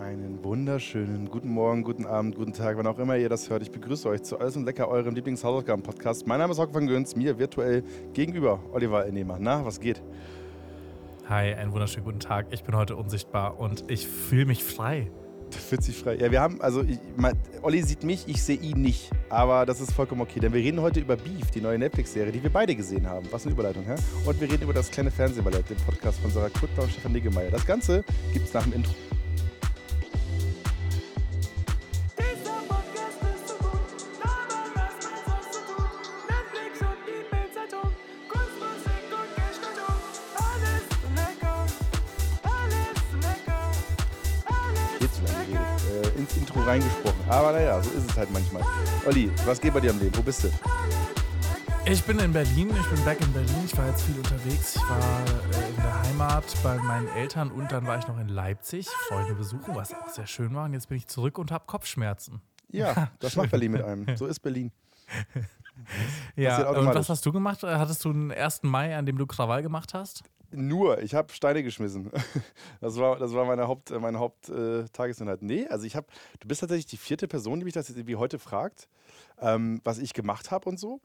Einen wunderschönen guten Morgen, guten Abend, guten Tag, wann auch immer ihr das hört. Ich begrüße euch zu Alles und Lecker, eurem Lieblingshausaufgaben-Podcast. Mein Name ist Hock van Göns, mir virtuell gegenüber Oliver Ennehmer. Na, was geht? Hi, einen wunderschönen guten Tag. Ich bin heute unsichtbar und ich fühle mich frei. Fühlt sich frei. Ja, wir haben, also, ich, mein, Olli sieht mich, ich sehe ihn nicht. Aber das ist vollkommen okay, denn wir reden heute über Beef, die neue Netflix-Serie, die wir beide gesehen haben. Was eine Überleitung, hä? Und wir reden über das kleine Fernsehballett, den Podcast von Sarah Kuttner und Stefan Niggemeier. Das Ganze gibt's nach dem Intro. Aber naja, so ist es halt manchmal. Olli, was geht bei dir am Leben? Wo bist du? Ich bin in Berlin, ich bin back in Berlin. Ich war jetzt viel unterwegs. Ich war äh, in der Heimat bei meinen Eltern und dann war ich noch in Leipzig, Freunde besuchen, was auch sehr schön war. Und jetzt bin ich zurück und habe Kopfschmerzen. Ja, das macht Berlin mit einem. So ist Berlin. Ja, und was hast du gemacht? Hattest du einen 1. Mai, an dem du Krawall gemacht hast? Nur, ich habe Steine geschmissen. Das war, das war meine Haupt, äh, meine Haupt äh, Tagesinhalt. Nee, also ich habe, du bist tatsächlich die vierte Person, die mich das jetzt irgendwie heute fragt, ähm, was ich gemacht habe und so.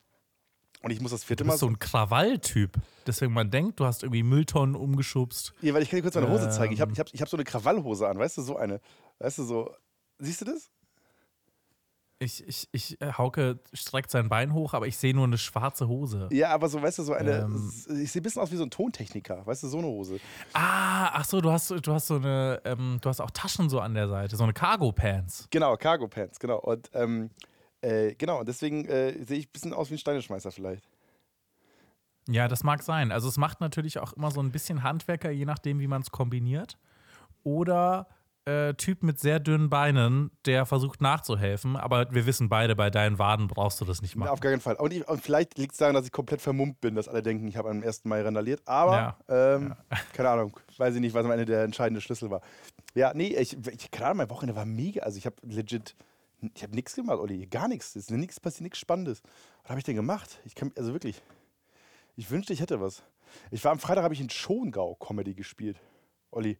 Und ich muss das vierte Du Mal. bist so ein Krawalltyp. Deswegen man denkt, du hast irgendwie Mülltonnen umgeschubst. ja, weil ich kann dir kurz meine Hose zeigen. Ich habe Ähm. ich hab, ich hab so eine Krawallhose an, weißt du, so eine. Weißt du, so. Siehst du das? Ich, ich, ich, äh, Hauke streckt sein Bein hoch, aber ich sehe nur eine schwarze Hose. Ja, aber so, weißt du, so eine. Ähm. Ich sehe ein bisschen aus wie so ein Tontechniker, weißt du, so eine Hose. Ah, ach so, du hast, du hast so eine, ähm, du hast auch Taschen so an der Seite, so eine Cargo Pants. Genau, Cargo Pants, genau. Und ähm, äh, genau, und deswegen äh, sehe ich ein bisschen aus wie ein Steineschmeißer vielleicht. Ja, das mag sein. Also es macht natürlich auch immer so ein bisschen Handwerker, je nachdem, wie man es kombiniert. Oder äh, Typ mit sehr dünnen Beinen, der versucht nachzuhelfen, aber wir wissen beide, bei deinen Waden brauchst du das nicht machen. auf gar keinen Fall. Und, ich, und vielleicht liegt es daran, dass ich komplett vermummt bin, dass alle denken, ich habe am 1. Mai randaliert. Aber, ähm, keine Ahnung, weiß ich nicht, was am Ende der entscheidende Schlüssel war. Ja, nee, ich, ich keine Ahnung, mein Wochenende war mega. Also ich habe legit, ich habe nichts gemacht, Olli, gar nichts. Es ist nichts passiert, nichts Spannendes. Was habe ich denn gemacht? Ich kann, also wirklich, ich wünschte, ich hätte was. Ich war am Freitag, habe ich in Schongau-Comedy gespielt. Olli.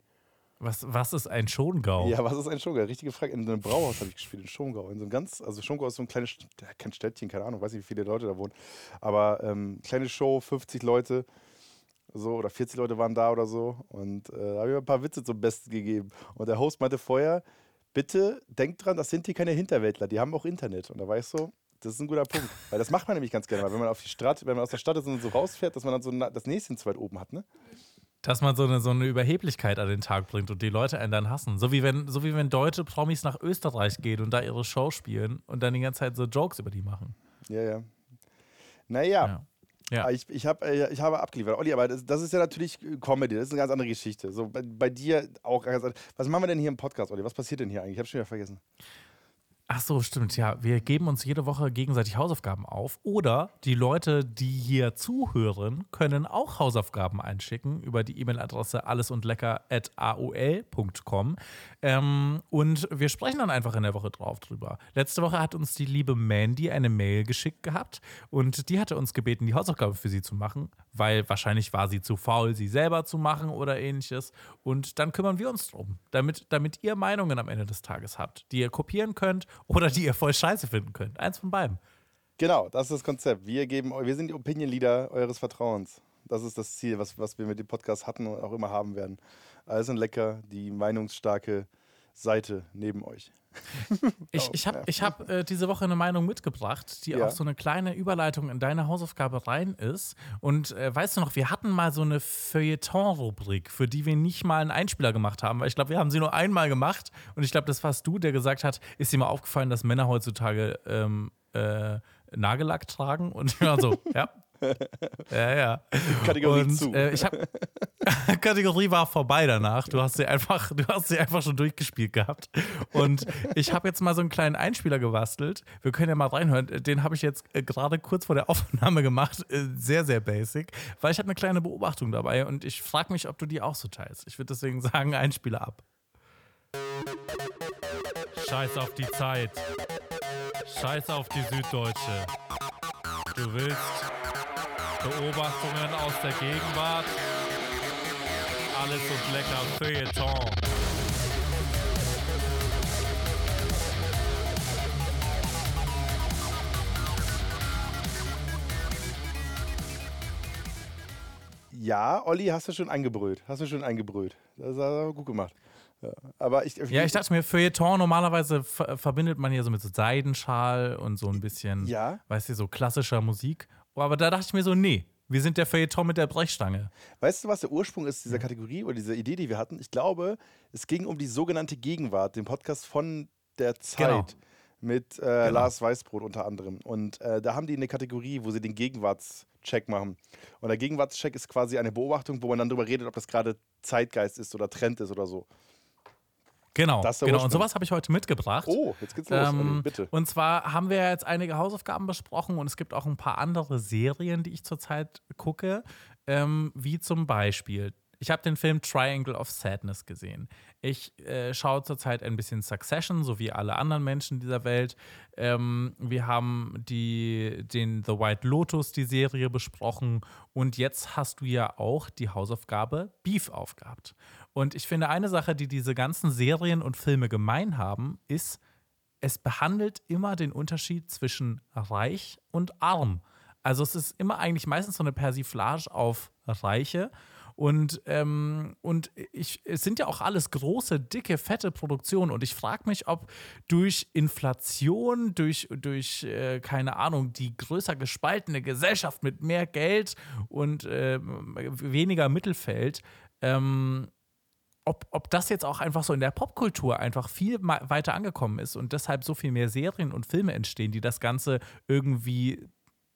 Was, was ist ein Schongau? Ja, was ist ein Schongau? Richtige Frage. In einem Brauhaus habe ich gespielt, in Schongau. In so einem ganz, also Schongau ist so ein kleines, kein Städtchen, keine Ahnung, weiß nicht, wie viele Leute da wohnen. Aber ähm, kleine Show, 50 Leute, so, oder 40 Leute waren da oder so. Und äh, da habe ich mir ein paar Witze zum Besten gegeben. Und der Host meinte vorher, bitte denkt dran, das sind hier keine Hinterwäldler, die haben auch Internet. Und da war ich so, das ist ein guter Punkt. Weil das macht man nämlich ganz gerne mal, wenn man auf die Stadt, wenn man aus der Stadt ist und so rausfährt, dass man dann so das Näschen zu weit oben hat, ne? Dass man so eine, so eine Überheblichkeit an den Tag bringt und die Leute einen dann hassen. So wie wenn, so wie wenn deutsche Promis nach Österreich gehen und da ihre Show spielen und dann die ganze Zeit so Jokes über die machen. Ja, ja. Naja. Ja. Ja. Ah, Ich, ich, hab, äh, ich habe abgeliefert. Olli, aber das, das ist ja natürlich Comedy, das ist eine ganz andere Geschichte. So, bei, bei dir auch ganz anders. Was machen wir denn hier im Podcast, Olli? Was passiert denn hier eigentlich? Ich habe schon wieder vergessen. Ach so, stimmt. Ja, wir geben uns jede Woche gegenseitig Hausaufgaben auf. Oder die Leute, die hier zuhören, können auch Hausaufgaben einschicken über die E-Mail-Adresse allesundlecker.aol.com. Ähm, und wir sprechen dann einfach in der Woche drauf drüber. Letzte Woche hat uns die liebe Mandy eine Mail geschickt gehabt und die hatte uns gebeten, die Hausaufgabe für sie zu machen, weil wahrscheinlich war sie zu faul, sie selber zu machen oder ähnliches. Und dann kümmern wir uns drum, damit, damit ihr Meinungen am Ende des Tages habt, die ihr kopieren könnt oder die ihr voll scheiße finden könnt. Eins von beiden. Genau, das ist das Konzept. Wir, geben, wir sind die Opinion Leader eures Vertrauens. Das ist das Ziel, was, was wir mit dem Podcast hatten und auch immer haben werden. Alles und lecker, die meinungsstarke Seite neben euch. Ich, ich habe ich hab, äh, diese Woche eine Meinung mitgebracht, die Ja. auch so eine kleine Überleitung in deine Hausaufgabe rein ist. Und äh, weißt du noch, wir hatten mal so eine Feuilleton-Rubrik, für die wir nicht mal einen Einspieler gemacht haben, weil ich glaube, wir haben sie nur einmal gemacht. Und ich glaube, das warst du, der gesagt hat, ist dir mal aufgefallen, dass Männer heutzutage ähm, äh, Nagellack tragen? Und ich war so, ja. Ja, ja. Kategorie und, zu. Äh, ich hab, Kategorie war vorbei danach. Du hast sie einfach, du hast sie einfach schon durchgespielt gehabt. Und ich habe jetzt mal so einen kleinen Einspieler gebastelt. Wir können ja mal reinhören. Den habe ich jetzt äh, gerade kurz vor der Aufnahme gemacht. Äh, Sehr, sehr basic, weil ich habe eine kleine Beobachtung dabei und ich frage mich, ob du die auch so teilst. Ich würde deswegen sagen, Einspieler ab. Scheiß auf die Zeit. Scheiß auf die Süddeutsche. Du willst Beobachtungen aus der Gegenwart. Alles und lecker Feuilleton. Ja, Olli, hast du schon eingebrüllt. Hast du schon eingebrüllt. Das hast gut gemacht. Ja, aber ich, ja, ich dachte mir, Feuilleton normalerweise verbindet man hier so mit so Seidenschal und so ein bisschen, ja? weißt du, so klassischer Musik. Aber da dachte ich mir so, nee, wir sind der Feuilleton mit der Brechstange. Weißt du, was der Ursprung ist dieser Kategorie oder dieser Idee, die wir hatten? Ich glaube, es ging um die sogenannte Gegenwart, den Podcast von der Zeit Genau. mit äh, Lars Weißbrot unter anderem. Und äh, da haben die eine Kategorie, wo sie den Gegenwartscheck machen. Und der Gegenwartscheck ist quasi eine Beobachtung, wo man dann darüber redet, ob das gerade Zeitgeist ist oder Trend ist oder so. Genau, genau. Und sowas habe ich heute mitgebracht. Oh, jetzt geht's los, Olli, Ähm, bitte. Und zwar haben wir jetzt einige Hausaufgaben besprochen und es gibt auch ein paar andere Serien, die ich zurzeit gucke, ähm, wie zum Beispiel. Ich habe den Film Triangle of Sadness gesehen. Ich äh, schaue zurzeit ein bisschen Succession, so wie alle anderen Menschen dieser Welt. Ähm, wir haben die, den The White Lotus, die Serie, besprochen. Und jetzt hast du ja auch die Hausaufgabe Beef aufgehabt. Und ich finde, eine Sache, die diese ganzen Serien und Filme gemein haben, ist, es behandelt immer den Unterschied zwischen reich und arm. Also es ist immer eigentlich meistens so eine Persiflage auf Reiche. Und, ähm, und ich, es sind ja auch alles große, dicke, fette Produktionen. Und ich frage mich, ob durch Inflation, durch, durch äh, keine Ahnung, die größer gespaltene Gesellschaft mit mehr Geld und ähm, weniger Mittelfeld, ähm, ob, ob das jetzt auch einfach so in der Popkultur einfach viel weiter angekommen ist und deshalb so viel mehr Serien und Filme entstehen, die das Ganze irgendwie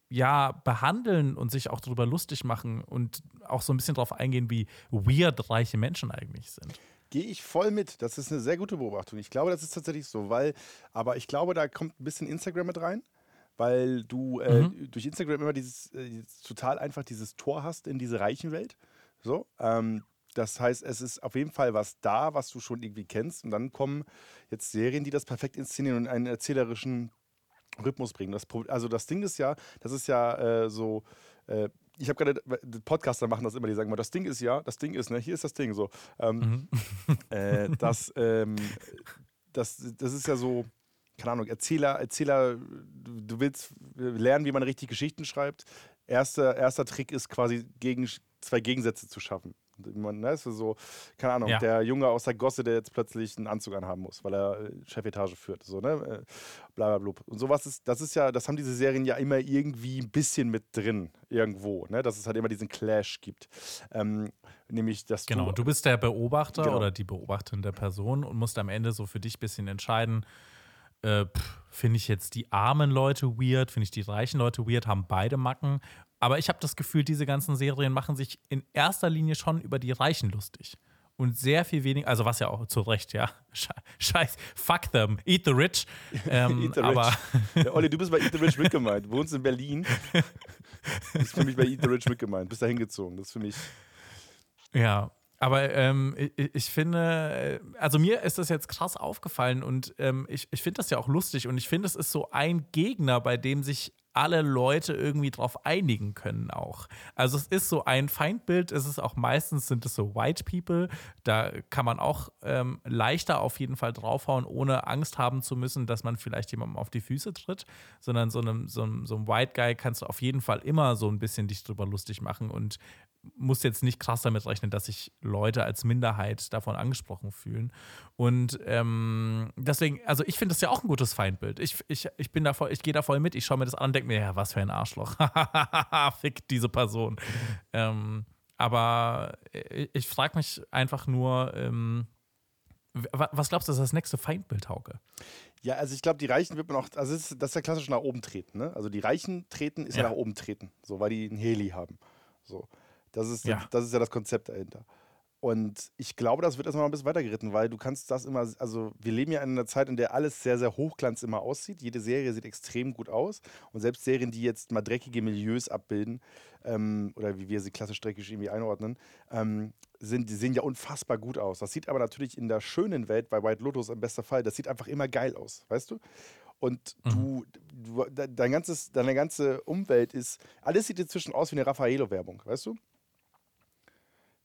ja behandeln und sich auch darüber lustig machen und auch so ein bisschen darauf eingehen, wie weird reiche Menschen eigentlich sind. Gehe ich voll mit. Das ist eine sehr gute Beobachtung. Ich glaube, das ist tatsächlich so, weil, aber ich glaube, da kommt ein bisschen Instagram mit rein, weil du äh, durch Instagram immer dieses, äh, total einfach dieses Tor hast in diese reichen Welt. So, ähm, das heißt, es ist auf jeden Fall was da, was du schon irgendwie kennst. Und dann kommen jetzt Serien, die das perfekt inszenieren und einen erzählerischen Rhythmus bringen. Das, also das Ding ist ja, das ist ja äh, so, äh, ich habe gerade, Podcaster machen das immer, die sagen immer, das Ding ist ja, das Ding ist, ne, hier ist das Ding so. Ähm, äh, das, ähm, das, das ist ja so, keine Ahnung, Erzähler, Erzähler, du, du willst lernen, wie man richtig Geschichten schreibt. Erster, erster Trick ist quasi gegen, zwei Gegensätze zu schaffen. Man, ne, ist so, keine Ahnung, Ja. der Junge aus der Gosse, der jetzt plötzlich einen Anzug anhaben muss, weil er äh, Chefetage führt. So, ne? Äh, bla bla blub. Und sowas ist, das ist ja, das haben diese Serien ja immer irgendwie ein bisschen mit drin, irgendwo, ne? Dass es halt immer diesen Clash gibt. Ähm, nämlich, dass Genau, du. du bist der Beobachter Genau. oder die beobachtende Person und musst am Ende so für dich ein bisschen entscheiden, äh, finde ich jetzt die armen Leute weird, finde ich die reichen Leute weird, haben beide Macken. Aber ich habe das Gefühl, diese ganzen Serien machen sich in erster Linie schon über die Reichen lustig. Und sehr viel weniger, also was ja auch zu Recht, ja. Sche- Scheiß, fuck them, eat the rich. Ähm, Eat the aber Rich. Ja, Olli, du bist bei Eat the Rich mitgemeint. Wohnst in Berlin. ist für mich bei Eat the Rich mitgemeint. Bist da hingezogen. Das ist für mich. Ja, aber ähm, ich, ich finde, äh, also mir ist das jetzt krass aufgefallen und ähm, ich, ich finde das ja auch lustig und ich finde, es ist so ein Gegner, bei dem sich alle Leute irgendwie drauf einigen können auch. Also es ist so ein Feindbild, es ist auch meistens sind es so White People, da kann man auch ähm, leichter auf jeden Fall draufhauen, ohne Angst haben zu müssen, dass man vielleicht jemandem auf die Füße tritt, sondern so einem, so einem, so einem White Guy kannst du auf jeden Fall immer so ein bisschen dich drüber lustig machen und muss jetzt nicht krass damit rechnen, dass sich Leute als Minderheit davon angesprochen fühlen. Und ähm, deswegen, also ich finde das ja auch ein gutes Feindbild. Ich, ich, ich bin da voll, ich gehe da voll mit, ich schaue mir das an und denke mir, ja, was für ein Arschloch. Fick diese Person. Ähm, aber ich, ich frage mich einfach nur, ähm, wa- was glaubst du, ist das nächste Feindbild, Hauke? Ja, also ich glaube, die Reichen wird man auch. Also das ist, das ist ja klassisch nach oben treten. Ne? Also die Reichen treten ist ja. Ja. nach oben treten. So, weil die einen Heli haben. So. Das ist, Ja. das ist ja das Konzept dahinter. Und ich glaube, das wird erstmal ein bisschen weitergeritten, weil du kannst das immer, also wir leben ja in einer Zeit, in der alles sehr, sehr hochglanz immer aussieht. Jede Serie sieht extrem gut aus. Und selbst Serien, die jetzt mal dreckige Milieus abbilden, ähm, oder wie wir sie klassisch dreckig irgendwie einordnen, ähm, sind, die sehen ja unfassbar gut aus. Das sieht aber natürlich in der schönen Welt, bei White Lotus im besten Fall, das sieht einfach immer geil aus, weißt du? Und du, du de- dein ganzes, deine ganze Umwelt ist, alles sieht inzwischen aus wie eine Raffaello-Werbung, weißt du?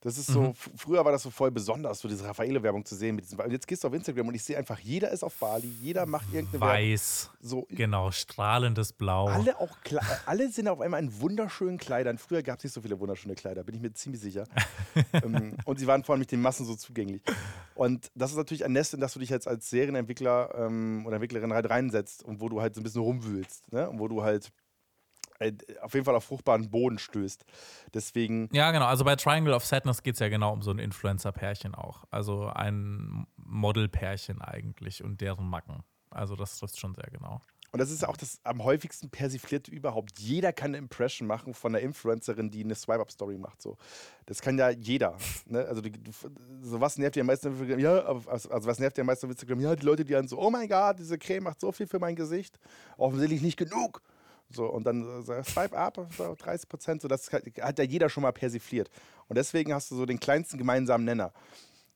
Das ist so, f- früher war das so voll besonders, so diese Raffaele-Werbung zu sehen. Mit diesem, und jetzt gehst du auf Instagram und ich sehe einfach, jeder ist auf Bali, jeder macht irgendeine Werbung. Weiß. So, Genau, strahlendes Blau. alle, auch Kle- alle sind auf einmal in wunderschönen Kleidern. Früher gab es nicht so viele wunderschöne Kleider, bin ich mir ziemlich sicher. ähm, und sie waren vor allem mit den Massen so zugänglich. Und das ist natürlich ein Nest, in das du dich jetzt als Serienentwickler ähm, oder Entwicklerin halt reinsetzt und wo du halt so ein bisschen rumwühlst. Ne? Und wo du halt äh, auf jeden Fall auf fruchtbaren Boden stößt. Deswegen, Ja, genau. Also bei Triangle of Sadness geht es ja genau um so ein Influencer-Pärchen auch. Also ein Model-Pärchen eigentlich und deren Macken. Also das trifft schon sehr genau. und das ist auch das am häufigsten persiflierte überhaupt. Jeder kann eine Impression machen von einer Influencerin, die eine Swipe-Up-Story macht. So. Das kann ja jeder. Ne? Also, du, so was nervt dir am meisten auf Instagram? Ja, also also was nervt dir am meisten auf Instagram? Ja, die Leute, die dann so, oh mein Gott, diese Creme macht so viel für mein Gesicht. Offensichtlich nicht genug. So, und dann äh, so, Swipe up, so 30 Prozent, so, das hat, hat ja jeder schon mal persifliert. Und deswegen hast du so den kleinsten gemeinsamen Nenner.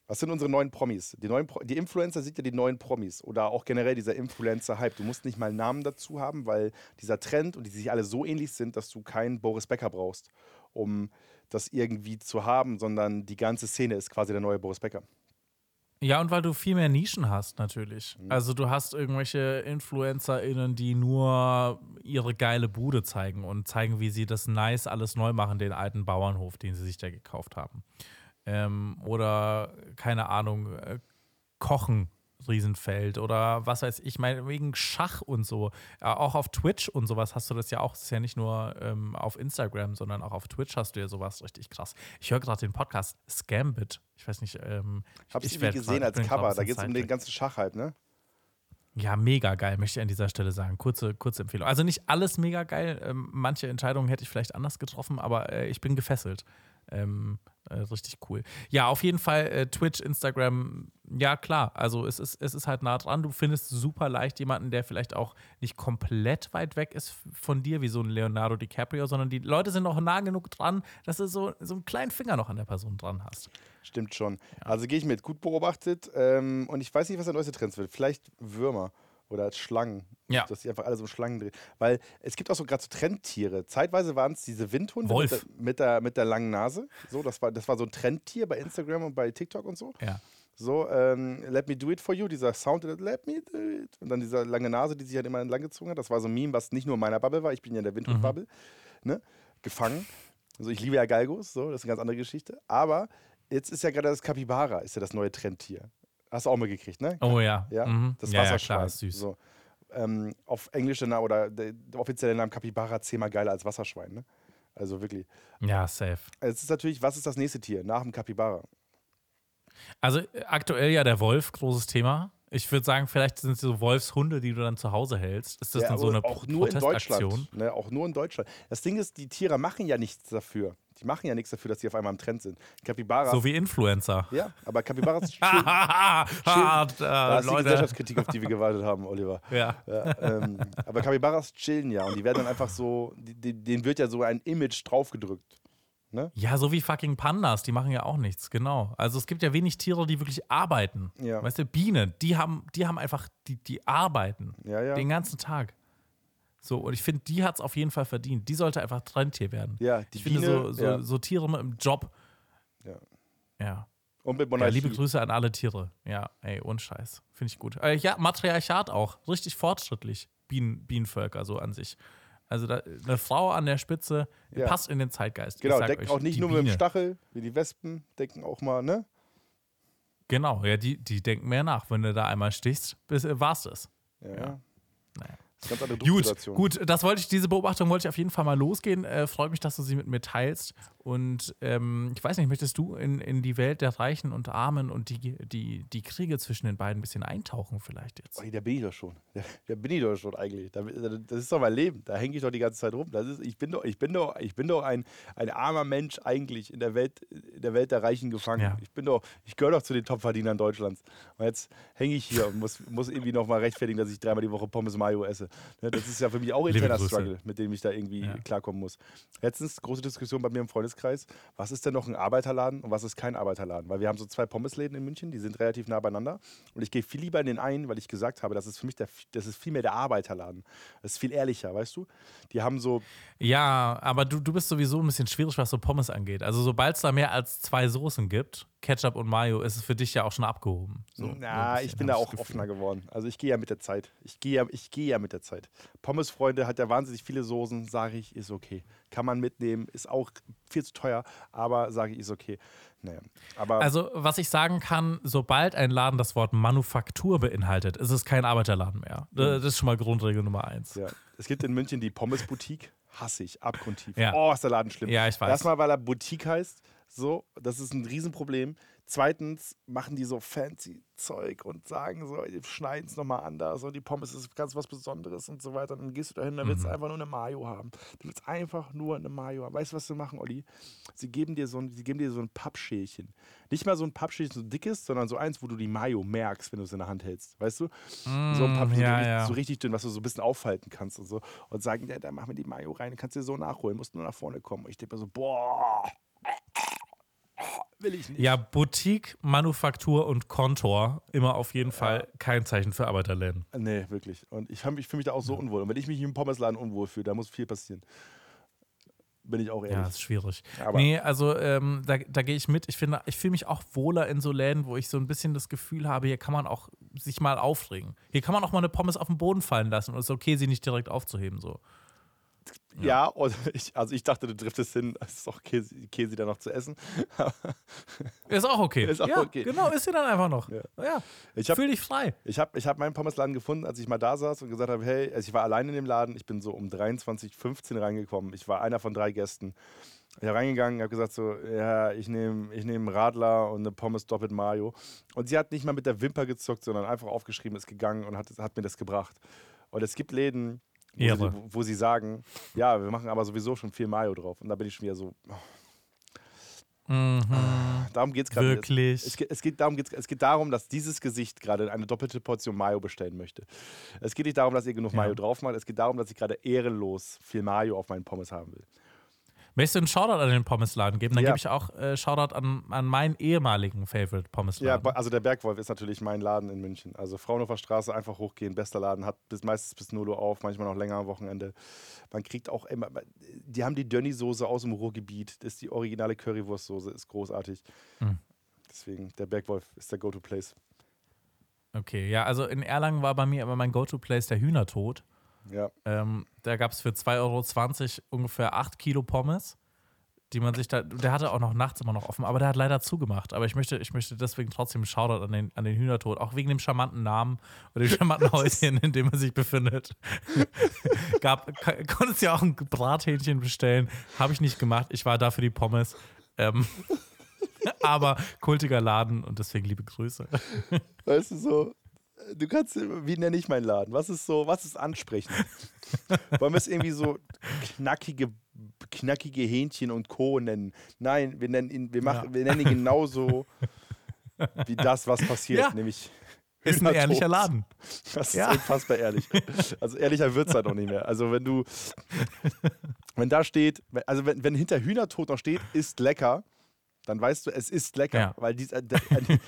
Was sind unsere neuen Promis? Die, neuen Pro die Influencer sind ja die neuen Promis oder auch generell dieser Influencer-Hype. Du musst nicht mal einen Namen dazu haben, weil dieser Trend und die sich alle so ähnlich sind, dass du keinen Boris Becker brauchst, um das irgendwie zu haben, sondern die ganze Szene ist quasi der neue Boris Becker. Ja, und weil du viel mehr Nischen hast, natürlich. Mhm. Also du hast irgendwelche InfluencerInnen, die nur ihre geile Bude zeigen und zeigen, wie sie das nice alles neu machen, den alten Bauernhof, den sie sich da gekauft haben. Ähm, oder, keine Ahnung, äh, Kochen, Riesenfeld oder was weiß ich, meine, wegen Schach und so. Äh, auch auf Twitch und sowas hast du das ja auch. Das ist ja nicht nur ähm, auf Instagram, sondern auch auf Twitch hast du ja sowas richtig krass. Ich höre gerade den Podcast Scambit. Ich weiß nicht, ähm, Hab's ich werd gesehen grad- als ich Cover. Da geht es um den ganzen Schach halt, ne? Ja, mega geil, möchte ich an dieser Stelle sagen. Kurze, kurze Empfehlung. Also nicht alles mega geil. Ähm, manche Entscheidungen hätte ich vielleicht anders getroffen, aber äh, ich bin gefesselt. Ähm, äh, richtig cool. Ja, auf jeden Fall äh, Twitch, Instagram, ja klar. Also es ist, es ist halt nah dran. Du findest super leicht jemanden, der vielleicht auch nicht komplett weit weg ist von dir, wie so ein Leonardo DiCaprio, sondern die Leute sind auch nah genug dran, dass du so, so einen kleinen Finger noch an der Person dran hast. Stimmt schon. Also gehe ich mit. Gut beobachtet. Ähm, und ich weiß nicht, was der neueste Trend wird. Vielleicht Würmer oder Schlangen. Ja. Dass sich einfach alles um Schlangen dreht. Weil es gibt auch so gerade so Trendtiere. Zeitweise waren es diese Windhunde Wolf. Mit, der, mit, der, mit der langen Nase. So, das war, das war so ein Trendtier bei Instagram und bei TikTok und so. Ja. So, ähm, Let me do it for you, dieser Sound, let me do it. Und dann diese lange Nase, die sich halt immer entlang gezogen hat. Das war so ein Meme, was nicht nur in meiner Bubble war. Ich bin ja in der Windhund-Bubble. Ne? Gefangen. Also ich liebe ja Galgos, so, das ist eine ganz andere Geschichte. Aber jetzt ist ja gerade das Capybara, ist ja das neue Trendtier. Hast du auch mitgekriegt, ne? Oh ja. Ja, Mhm. das ja, ja, Wasserschwein. klar, ist süß. So. Ähm, auf Englisch der Na- oder der, der offizielle Name Capybara zehnmal geiler als Wasserschwein, ne? Also wirklich. Ja, safe. Es ist natürlich, was ist das nächste Tier nach dem Capybara? Also äh, aktuell ja der Wolf, großes Thema. Ich würde sagen, vielleicht sind es so Wolfshunde, die du dann zu Hause hältst. Ist das Ja, dann so eine auch nur in Protestaktion? Deutschland. Ne? Auch nur in Deutschland. Das Ding ist, die Tiere machen ja nichts dafür. Die machen ja nichts dafür, dass sie auf einmal im Trend sind. Capybaras. So wie Influencer. ja, aber Capybaras chillen. Hart, Da äh, ist die Leute. Gesellschaftskritik, auf die wir gewartet haben, Oliver. Ja. Ja, ähm, aber Capybaras chillen ja und die werden dann einfach so, die, die, denen wird ja so ein Image draufgedrückt. Ja, so wie fucking Pandas, die machen ja auch nichts, genau. Also es gibt ja wenig Tiere, die wirklich arbeiten. Ja. Weißt du, Bienen, die haben, die haben einfach, die, die arbeiten Ja, ja. den ganzen Tag. So, und ich finde, die hat es auf jeden Fall verdient. Die sollte einfach Trendtier werden. Ja, die ich finde Biene, so, so, ja. so Tiere mit dem Job. Ja. Ja. Und mit Ja, Monarchie. liebe Grüße an alle Tiere. Ja, ey, ohne Scheiß. Finde ich gut. Äh, ja, Matriarchat auch. Richtig fortschrittlich. Bienen, Bienenvölker so an sich. Also da, eine Frau an der Spitze Ja. passt in den Zeitgeist. Genau, sag decken euch, auch nicht nur mit dem Biene. Stachel, wie die Wespen, decken auch mal, ne? Genau, ja, die, die denken mehr nach. Wenn du da einmal stichst, äh, war's das. Ja. ja. Naja. Ganz andere Gut, gut, das wollte ich, diese Beobachtung wollte ich auf jeden Fall mal losgehen. Äh, freut mich, dass du sie mit mir teilst. Und ähm, ich weiß nicht, möchtest du in, in die Welt der Reichen und Armen und die, die, die Kriege zwischen den beiden ein bisschen eintauchen, vielleicht jetzt? Oh, da bin ich doch schon. Da, da bin ich doch schon eigentlich. Da, das ist doch mein Leben. Da hänge ich doch die ganze Zeit rum. Das ist, ich bin doch, ich bin doch, ich bin doch ein, ein armer Mensch eigentlich in der Welt, in der Welt der Reichen gefangen. Ja. Ich bin doch, ich gehöre doch zu den Topverdienern Deutschlands. Und jetzt hänge ich hier und muss, muss irgendwie noch mal rechtfertigen, dass ich dreimal die Woche Pommes Mayo esse. Ne, das ist ja für mich auch ein interner. Struggle, mit dem ich da irgendwie Ja. klarkommen muss. Letztens große Diskussion bei mir im Freundeskreis. Was ist denn noch ein Arbeiterladen und was ist kein Arbeiterladen? Weil wir haben so zwei Pommesläden in München, die sind relativ nah beieinander. Und ich gehe viel lieber in den einen, weil ich gesagt habe, das ist für mich der, das ist viel mehr der Arbeiterladen. Das ist viel ehrlicher, weißt du? Die haben so, Ja, aber du, du bist sowieso ein bisschen schwierig, was so Pommes angeht. Also sobald es da mehr als zwei Soßen gibt, Ketchup und Mayo, ist es für dich ja auch schon abgehoben. So, na, ich bin da auch Gefühl. offener geworden. Also ich gehe ja mit der Zeit. Ich gehe ja, ich gehe ja mit der Zeit. Pommesfreunde hat ja wahnsinnig viele Soßen, sage ich, ist okay. Kann man mitnehmen, ist auch viel zu teuer, aber sage ich, ist okay. Naja, aber Also, was ich sagen kann, sobald ein Laden das Wort Manufaktur beinhaltet, ist es kein Arbeiterladen mehr. Das ist schon mal Grundregel Nummer eins. ja. es gibt in München die Pommesboutique, hasse ich, abgrundtief. Ja. Oh, ist der Laden schlimm. Ja, ich weiß. Erstmal, weil er Boutique heißt, so, das ist ein Riesenproblem. Zweitens machen die so fancy Zeug und sagen so, die schneiden es nochmal anders und die Pommes ist ganz was Besonderes und so weiter. Und dann gehst du dahin, dann willst du Mhm. einfach nur eine Mayo haben. Du willst einfach nur eine Mayo haben. Weißt du, was sie machen, Olli? Sie geben dir so ein, sie geben dir so ein Pappschälchen. Nicht mal so ein Pappschälchen, so dickes, sondern so eins, wo du die Mayo merkst, wenn du es in der Hand hältst. Weißt du? so ein Pappschälchen, Mm, ja, so, richtig, ja. so richtig dünn, was du so ein bisschen aufhalten kannst und so. Und sagen, ja, da machen wir die Mayo rein, kannst du dir so nachholen, musst nur nach vorne kommen. Und ich denke mir so, boah, will ich nicht. Ja, Boutique, Manufaktur und Kontor, immer auf jeden Fall kein Zeichen für Arbeiterläden. Nee, wirklich. Und ich, mich- fühle mich da auch so unwohl. Und wenn ich mich im Pommesladen unwohl fühle, da muss viel passieren. Bin ich auch Ja, ehrlich. ist schwierig. Aber- nee, also ähm, da, da gehe ich mit. Ich finde, ich fühle mich auch wohler in so Läden, wo ich so ein bisschen das Gefühl habe, hier kann man auch sich mal aufregen. Hier kann man auch mal eine Pommes auf den Boden fallen lassen und es ist okay, sie nicht direkt aufzuheben. So. Ja, und ich, also ich dachte, du driftest hin, es ist auch Käse, Käse da noch zu essen. Ist auch okay. Ist auch ja, okay. Genau, ist sie dann einfach noch. Ja. Ja, Ich habe fühl dich frei. Ich habe ich hab meinen Pommesladen gefunden, als ich mal da saß und gesagt habe, hey, also ich war allein in dem Laden, ich bin so um 23.15 reingekommen, ich war einer von drei Gästen. Ich bin reingegangen, habe gesagt so, ja, ich nehme ich nehm einen Radler und eine Pommes doppelt Mayo. Und sie hat nicht mal mit der Wimper gezuckt, sondern einfach aufgeschrieben, ist gegangen und hat, hat mir das gebracht. Und es gibt Läden, Ehre. wo sie sagen, ja, wir machen aber sowieso schon viel Mayo drauf. Und da bin ich schon wieder so, oh, Mhm, darum geht es gerade. wirklich. Es, geht- es, geht darum, es geht darum, dass dieses Gesicht gerade eine doppelte Portion Mayo bestellen möchte. Es geht nicht darum, dass ihr genug Ja. Mayo drauf macht. Es geht darum, dass ich gerade ehrenlos viel Mayo auf meinen Pommes haben will. Möchtest du einen Shoutout an den Pommesladen geben? Dann Ja. gebe ich auch äh, Shoutout an, an meinen ehemaligen Favorite Ja, Pommesladen. bo- also der Bergwolf ist natürlich mein Laden in München. Also Fraunhofer Straße einfach hochgehen, bester Laden, hat bis, meistens bis 0 Uhr auf, manchmal noch länger am Wochenende. Man kriegt auch immer, die haben die Dönny-Soße aus dem Ruhrgebiet, das ist die originale Currywurstsoße, ist großartig. Mhm. Deswegen, der Bergwolf ist der Go-To-Place. Okay, ja, also in Erlangen war bei mir immer mein Go-To-Place der Hühnertod. Ja. Ähm, da gab es für 2,20 Euro ungefähr 8 Kilo Pommes, die man sich da. Der hatte auch noch nachts immer noch offen, aber der hat leider zugemacht. Aber ich möchte, ich möchte deswegen trotzdem einen Shoutout an den, an den Hühnertod, auch wegen dem charmanten Namen oder dem charmanten Häuschen, in dem er sich befindet. Gab, konntest ja auch ein Brathähnchen bestellen. Habe ich nicht gemacht. Ich war da für die Pommes. Ähm, aber kultiger Laden und deswegen liebe Grüße. Weißt du so, du kannst, wie nenne ich meinen Laden? Was ist so, was ist ansprechend? Wollen wir es irgendwie so knackige, knackige Hähnchen und Co. nennen? Nein, wir nennen ihn, wir machen, Ja. wir nennen ihn genauso wie das, was passiert, Ja. nämlich Ist ein ehrlicher Laden. Das ist Ja. unfassbar ehrlich. Also ehrlicher wird es halt noch nicht mehr. Also wenn du, wenn da steht, also wenn, wenn hinter Hühnertod noch steht, ist lecker, dann weißt du, es ist lecker, Ja. weil dies, an, an,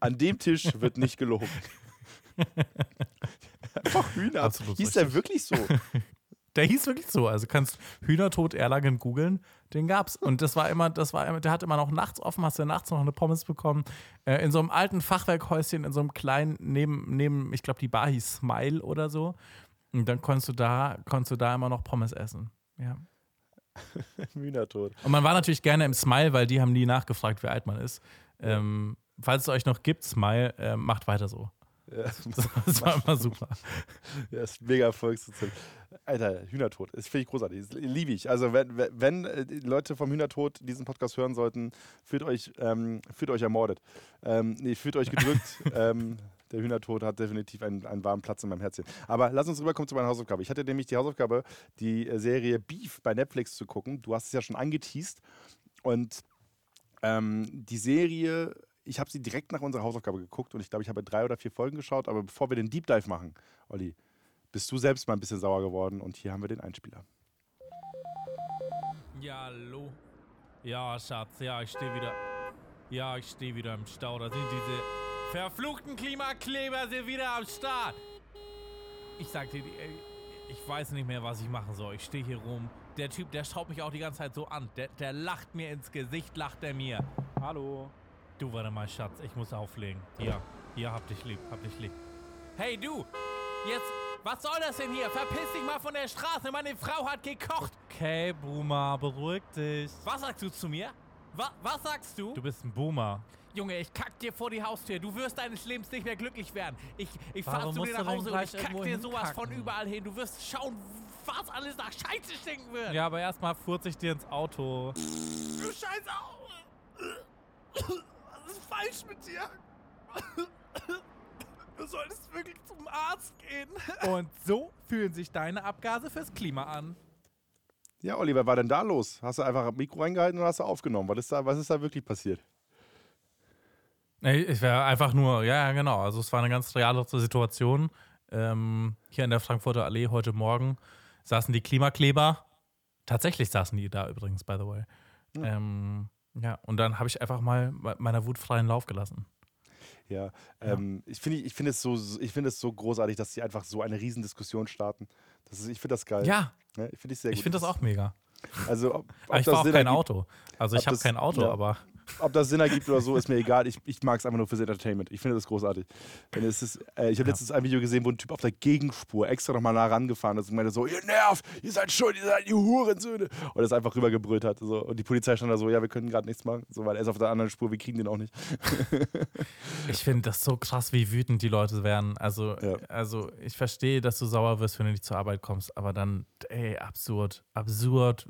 an dem Tisch wird nicht gelogen. Einfach Hühner. Absolut Hieß der richtig. wirklich so? Der hieß wirklich so. Also kannst Hühnertod Erlangen googeln. Den gab's. Und das war immer, das war immer, der hat immer noch nachts offen, hast du nachts noch eine Pommes bekommen. Äh, in so einem alten Fachwerkhäuschen, in so einem kleinen, neben, neben, ich glaube, die Bar hieß Smile oder so. Und dann konntest du da, konntest du da immer noch Pommes essen. Ja. Hühnertod. Und man war natürlich gerne im Smile, weil die haben nie nachgefragt, wie alt man ist. Ähm, falls es euch noch gibt, Smile, äh, macht weiter so. Ja, Das war immer super. Ja, ist mega Erfolgsrezept. Alter, Hühnertod. Das finde ich großartig. Liebe ich. Also, wenn, wenn- äh, die Leute vom Hühnertod diesen Podcast hören sollten, fühlt euch, ähm, fühlt euch ermordet. Ähm, nee, fühlt euch gedrückt. ähm, der Hühnertod hat definitiv einen, einen warmen Platz in meinem Herzchen. Aber lass uns rüberkommen zu meiner Hausaufgabe. Ich hatte nämlich die Hausaufgabe, die äh, Serie Beef bei Netflix zu gucken. Du hast es ja schon angeteased. Und ähm, die Serie, ich habe sie direkt nach unserer Hausaufgabe geguckt und ich glaube, ich habe drei oder vier Folgen geschaut. Aber bevor wir den Deep Dive machen, Olli, bist du selbst mal ein bisschen sauer geworden und hier haben wir den Einspieler. Ja, hallo. Ja, Schatz, ja, ich stehe wieder. Ja, ich stehe wieder im Stau. Da sind diese verfluchten Klimakleber sind wieder am Start. Ich sag dir, die- ey, ich weiß nicht mehr, was ich machen soll. Ich stehe hier rum. Der Typ, der schaut mich auch die ganze Zeit so an. Der, der lacht mir ins Gesicht, lacht er mir. Hallo. Du, warte mal, Schatz, ich muss auflegen. Ja, ja, hab dich lieb, hab dich lieb. Hey, du! Jetzt, was soll das denn hier? Verpiss dich mal von der Straße, meine Frau hat gekocht! Okay, Boomer, beruhig dich. Was sagst du zu mir? Wa was sagst du? Du bist ein Boomer. Junge, ich kack dir vor die Haustür. Du wirst deines Lebens nicht mehr glücklich werden. Ich, ich fahr zu dir nach Hause und ich kack dir sowas von überall hin. Du wirst schauen, was alles nach Scheiße stinken wird. Ja, aber erstmal furze ich dir ins Auto. Du scheiß Au! Falsch mit dir? Du solltest wirklich zum Arzt gehen. Und so fühlen sich deine Abgase fürs Klima an. Ja, Oliver, was war denn da los? Hast du einfach ein Mikro reingehalten und hast du aufgenommen? Was ist da, was ist da wirklich passiert? Ich wäre einfach nur, ja, ja, genau. Also es war eine ganz reale Situation. Ähm, hier in der Frankfurter Allee heute Morgen saßen die Klimakleber. Tatsächlich saßen die da übrigens, by the way. Ähm, ja, und dann habe ich einfach mal me- meiner Wut freien Lauf gelassen. Ja, ähm, ich finde ich finde es, so, ich finde es so großartig, dass sie einfach so eine Riesendiskussion starten. Das ist, ich finde das geil. Ja, Ne? Ich finde es sehr gut. ich finde das auch mega. Also, ob, ob Aber ich das fahre auch kein Auto. Also ich habe das- kein Auto, ja. aber Ob das Sinn ergibt oder so, ist mir egal. Ich, ich mag es einfach nur fürs Entertainment. Ich finde das großartig. Denn es ist, äh, ich habe Ja. letztens ein Video gesehen, wo ein Typ auf der Gegenspur extra nochmal nah rangefahren ist und meinte so, ihr nervt, ihr seid schuld, ihr seid die Hurensöhne. Und das einfach rübergebrüllt hat. So. Und die Polizei stand da so, ja, wir können gerade nichts machen, so, weil er ist auf der anderen Spur, wir kriegen den auch nicht. Ich finde das so krass, wie wütend die Leute werden. Also, Ja. also ich verstehe, dass du sauer wirst, wenn du nicht zur Arbeit kommst, aber dann, ey, absurd, absurd,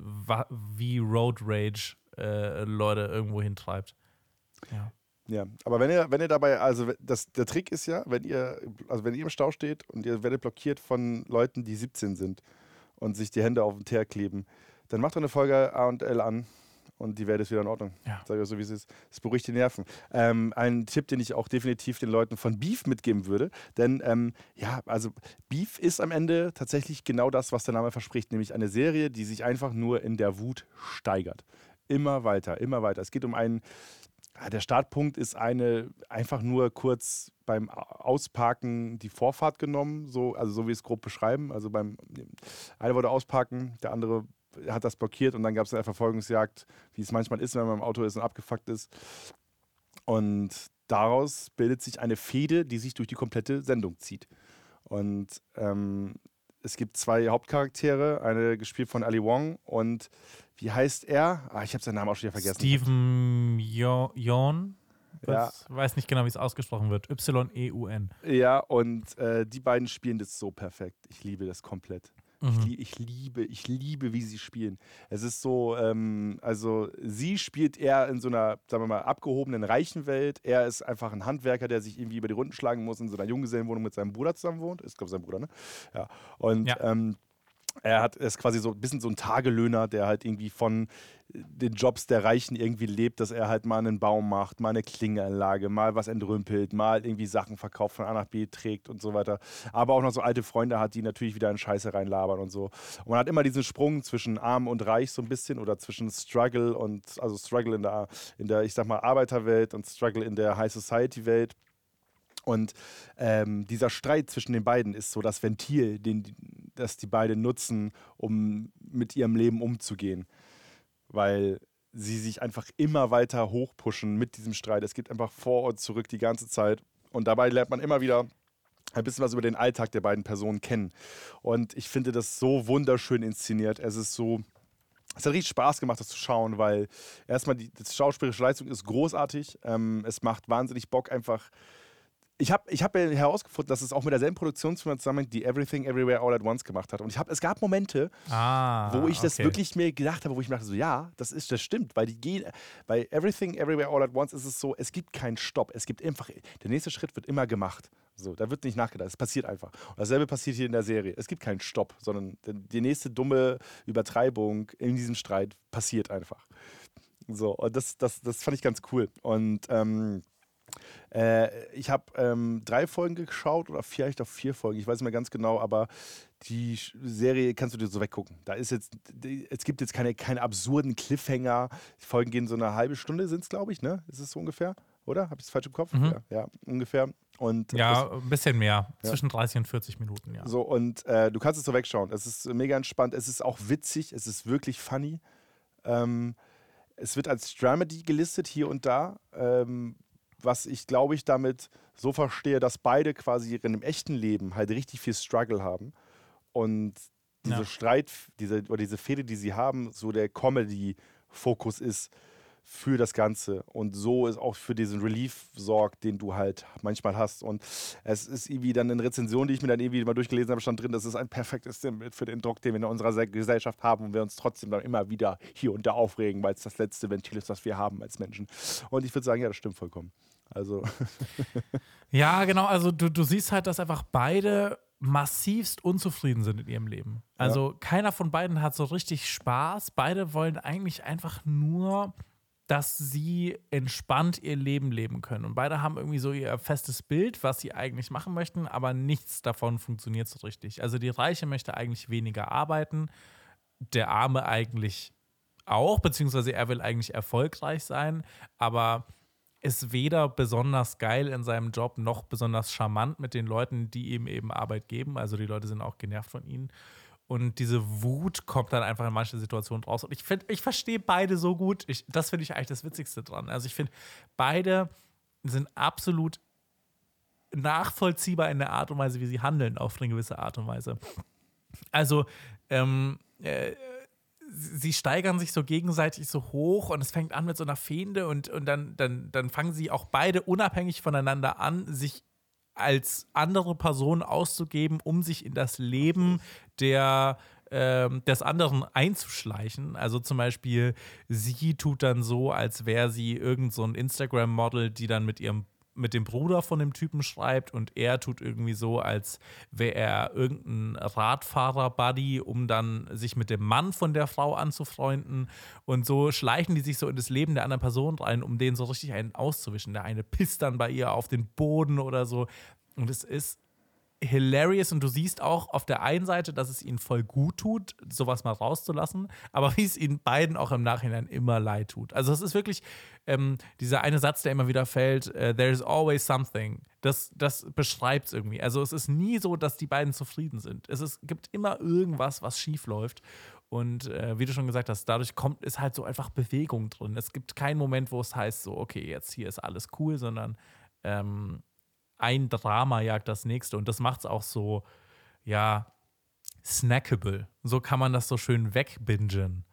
wie Road Rage äh, Leute irgendwo hintreibt. Ja. Ja, aber wenn ihr, wenn ihr dabei, also das, der Trick ist ja, wenn ihr, also wenn ihr im Stau steht und ihr werdet blockiert von Leuten, die 17 sind und sich die Hände auf den Teer kleben, dann macht doch eine Folge A und L an und die Welt ist wieder in Ordnung. Ja. Sag ich so, wie es ist. Es beruhigt die Nerven. Ähm, ein Tipp, den ich auch definitiv den Leuten von Beef mitgeben würde, denn ähm, ja, also Beef ist am Ende tatsächlich genau das, was der Name verspricht, nämlich eine Serie, die sich einfach nur in der Wut steigert. Immer weiter, immer weiter. Es geht um einen ja, der Startpunkt ist eine einfach nur kurz beim Ausparken die Vorfahrt genommen, so, also so wie es grob beschreiben. Also beim einer wollte ausparken, der andere hat das blockiert und dann gab es eine Verfolgungsjagd, wie es manchmal ist, wenn man im Auto ist und abgefuckt ist. Und daraus bildet sich eine Fehde, die sich durch die komplette Sendung zieht. Und ähm, es gibt zwei Hauptcharaktere, eine gespielt von Ali Wong und wie heißt er? Ah, ich habe seinen Namen auch schon wieder vergessen. Steven Jo- Yeun? Ja. Ich weiß nicht genau, wie es ausgesprochen wird. Y-E-U-N. Ja, und äh, die beiden spielen das so perfekt. Ich liebe das komplett. Ich, Mhm. lie ich liebe, ich liebe, wie sie spielen. Es ist so, ähm, also sie spielt eher in so einer, sagen wir mal, abgehobenen, reichen Welt. Er ist einfach ein Handwerker, der sich irgendwie über die Runden schlagen muss, in so einer Junggesellenwohnung mit seinem Bruder zusammen wohnt. Ist, glaube ich, sein Bruder, ne? Ja. Und Ja. Ähm, er hat ist quasi so ein bisschen so ein Tagelöhner, der halt irgendwie von den Jobs der Reichen irgendwie lebt, dass er halt mal einen Baum macht, mal eine Klingeanlage, mal was entrümpelt, mal irgendwie Sachen verkauft, von A nach B trägt und so weiter. Aber auch noch so alte Freunde hat, die natürlich wieder in Scheiße reinlabern und so. Und man hat immer diesen Sprung zwischen arm und reich so ein bisschen oder zwischen Struggle und, also Struggle in der, in der ich sag mal, Arbeiterwelt und Struggle in der High Society Welt. Und ähm, dieser Streit zwischen den beiden ist so das Ventil, den, das die beiden nutzen, um mit ihrem Leben umzugehen. Weil sie sich einfach immer weiter hochpushen mit diesem Streit. Es geht einfach vor und zurück die ganze Zeit. Und dabei lernt man immer wieder ein bisschen was über den Alltag der beiden Personen kennen. Und ich finde das so wunderschön inszeniert. Es ist so. Es hat richtig Spaß gemacht, das zu schauen, weil erstmal die, die schauspielerische Leistung ist großartig. Ähm, es macht wahnsinnig Bock, einfach ich habe ich hab herausgefunden, dass es auch mit derselben Produktionsfirma zusammenhängt, die Everything Everywhere All at Once gemacht hat. Und ich hab, es gab Momente, Ah, wo ich das okay. wirklich mir gedacht habe, wo ich mir dachte, so ja, das ist, das stimmt, weil die gehen, bei Everything Everywhere All at Once ist es so, es gibt keinen Stopp, es gibt einfach, der nächste Schritt wird immer gemacht. So, da wird nicht nachgedacht, es passiert einfach. Und dasselbe passiert hier in der Serie. Es gibt keinen Stopp, sondern die- die nächste dumme Übertreibung in diesem Streit passiert einfach. So, und das, das, das fand ich ganz cool. Und ähm, Äh, ich habe ähm, drei Folgen geschaut oder vielleicht auch vier Folgen, ich weiß nicht mehr ganz genau, aber die Serie kannst du dir so weggucken. Da ist jetzt, es gibt jetzt keine, keine absurden Cliffhanger. Die Folgen gehen so eine halbe Stunde, sind es, glaube ich, ne? Ist es so ungefähr? Oder? Habe ich es falsch im Kopf? Mhm. Ja, ja, ungefähr. Und Ja, ein bisschen mehr. Ja. Zwischen 30 und 40 Minuten, ja. So, und äh, du kannst es so wegschauen. Es ist mega entspannt. Es ist auch witzig. Es ist wirklich funny. Ähm, es wird als Dramedy gelistet hier und da. Ähm, was ich, glaube ich, damit so verstehe, dass beide quasi in dem echten Leben halt richtig viel Struggle haben. Und diese Ja. Streit, diese, oder diese Fehde, die sie haben, so der Comedy-Fokus ist für das Ganze und so ist auch für diesen Relief sorgt, den du halt manchmal hast. Und es ist irgendwie dann in Rezensionen, die ich mir dann irgendwie mal durchgelesen habe, stand drin, das ist ein perfektes Sinnbild für den Druck, den wir in unserer Se- Gesellschaft haben und wir uns trotzdem dann immer wieder hier und da aufregen, weil es das letzte Ventil ist, was wir haben als Menschen. Und ich würde sagen, ja, das stimmt vollkommen. Also, Ja, genau. Also du, du siehst halt, dass einfach beide massivst unzufrieden sind in ihrem Leben. Also keiner von beiden hat so richtig Spaß. Beide wollen eigentlich einfach nur, dass sie entspannt ihr Leben leben können. Und beide haben irgendwie so ihr festes Bild, was sie eigentlich machen möchten, aber nichts davon funktioniert so richtig. Also die Reiche möchte eigentlich weniger arbeiten, der Arme eigentlich auch, beziehungsweise er will eigentlich erfolgreich sein, aber ist weder besonders geil in seinem Job noch besonders charmant mit den Leuten, die ihm eben Arbeit geben. Also die Leute sind auch genervt von ihnen. Und diese Wut kommt dann einfach in manchen Situationen raus. Und ich finde, ich verstehe beide so gut. Ich, das finde ich eigentlich das Witzigste dran. Also ich finde, beide sind absolut nachvollziehbar in der Art und Weise, wie sie handeln, auf eine gewisse Art und Weise. Also, ähm, äh, sie steigern sich so gegenseitig so hoch und es fängt an mit so einer Fehde und, und dann, dann, dann fangen sie auch beide unabhängig voneinander an, sich als andere Person auszugeben, um sich in das Leben der ähm, des anderen einzuschleichen. Also zum Beispiel, sie tut dann so, als wäre sie irgend so ein Instagram-Model, die dann mit ihrem mit dem Bruder von dem Typen schreibt und er tut irgendwie so, als wäre er irgendein Radfahrer-Buddy, um dann sich mit dem Mann von der Frau anzufreunden. Und so schleichen die sich so in das Leben der anderen Person rein, um den so richtig einen auszuwischen. Der eine pisst dann bei ihr auf den Boden oder so. Und es ist hilarious und du siehst auch auf der einen Seite, dass es ihnen voll gut tut, sowas mal rauszulassen, aber wie es ihnen beiden auch im Nachhinein immer leid tut. Also es ist wirklich ähm, dieser eine Satz, der immer wieder fällt, äh, there is always something. Das, das beschreibt es irgendwie. Also es ist nie so, dass die beiden zufrieden sind. Es ist, gibt immer irgendwas, was schief läuft. Und äh, wie du schon gesagt hast, dadurch kommt ist halt so einfach Bewegung drin. Es gibt keinen Moment, wo es heißt, so, okay, jetzt hier ist alles cool, sondern ähm, ein Drama jagt das nächste. Und das macht es auch so, ja, snackable. So kann man das so schön wegbingen.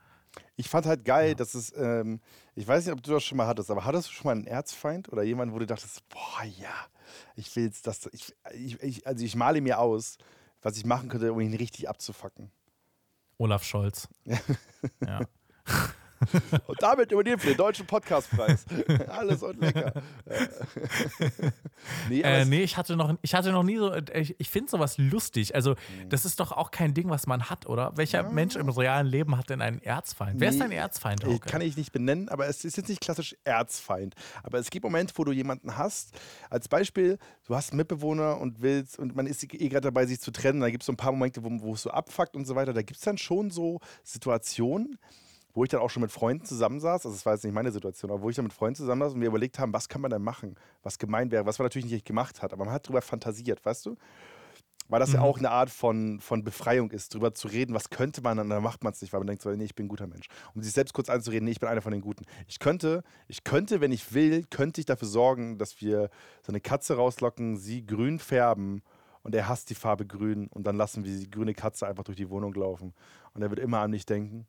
ich fand halt geil, dass es, ähm, ich weiß nicht, ob du das schon mal hattest, aber hattest du schon mal einen Erzfeind oder jemanden, wo du dachtest, boah, ja, ich will jetzt das, ich, ich, ich, also ich male mir aus, was ich machen könnte, um ihn richtig abzufacken. Olaf Scholz. ja. Und damit übernehmen wir den deutschen Podcastpreis. Alles und lecker. nee, Äh, nee, ich hatte noch, ich hatte noch nie so, äh, ich, ich finde sowas lustig. Also, das ist doch auch kein Ding, was man hat, oder? Welcher Mensch im realen Leben hat denn einen Erzfeind? Wer ist Nee, dein Erzfeind, Ich Hauke? kann ich nicht benennen, aber es ist jetzt nicht klassisch Erzfeind. Aber es gibt Momente, wo du jemanden hast. Als Beispiel, du hast einen Mitbewohner und willst, und man ist eh gerade dabei, sich zu trennen. Da gibt es so ein paar Momente, wo, wo es so abfuckt und so weiter. Da gibt es dann schon so Situationen, wo ich dann auch schon mit Freunden zusammensaß. Also, das war jetzt nicht meine Situation, aber wo ich dann mit Freunden zusammensaß und wir überlegt haben, was kann man denn machen, was gemein wäre, was man natürlich nicht gemacht hat. Aber man hat drüber fantasiert, weißt du? Weil das ja Mhm. auch eine Art von, von Befreiung ist, drüber zu reden, was könnte man, und dann macht man es nicht, weil man denkt, so, nee, ich bin ein guter Mensch. Um sich selbst kurz anzureden, nee, ich bin einer von den Guten. Ich könnte, ich könnte, wenn ich will, könnte ich dafür sorgen, dass wir so eine Katze rauslocken, sie grün färben und er hasst die Farbe grün und dann lassen wir die grüne Katze einfach durch die Wohnung laufen. Und er wird immer an mich denken.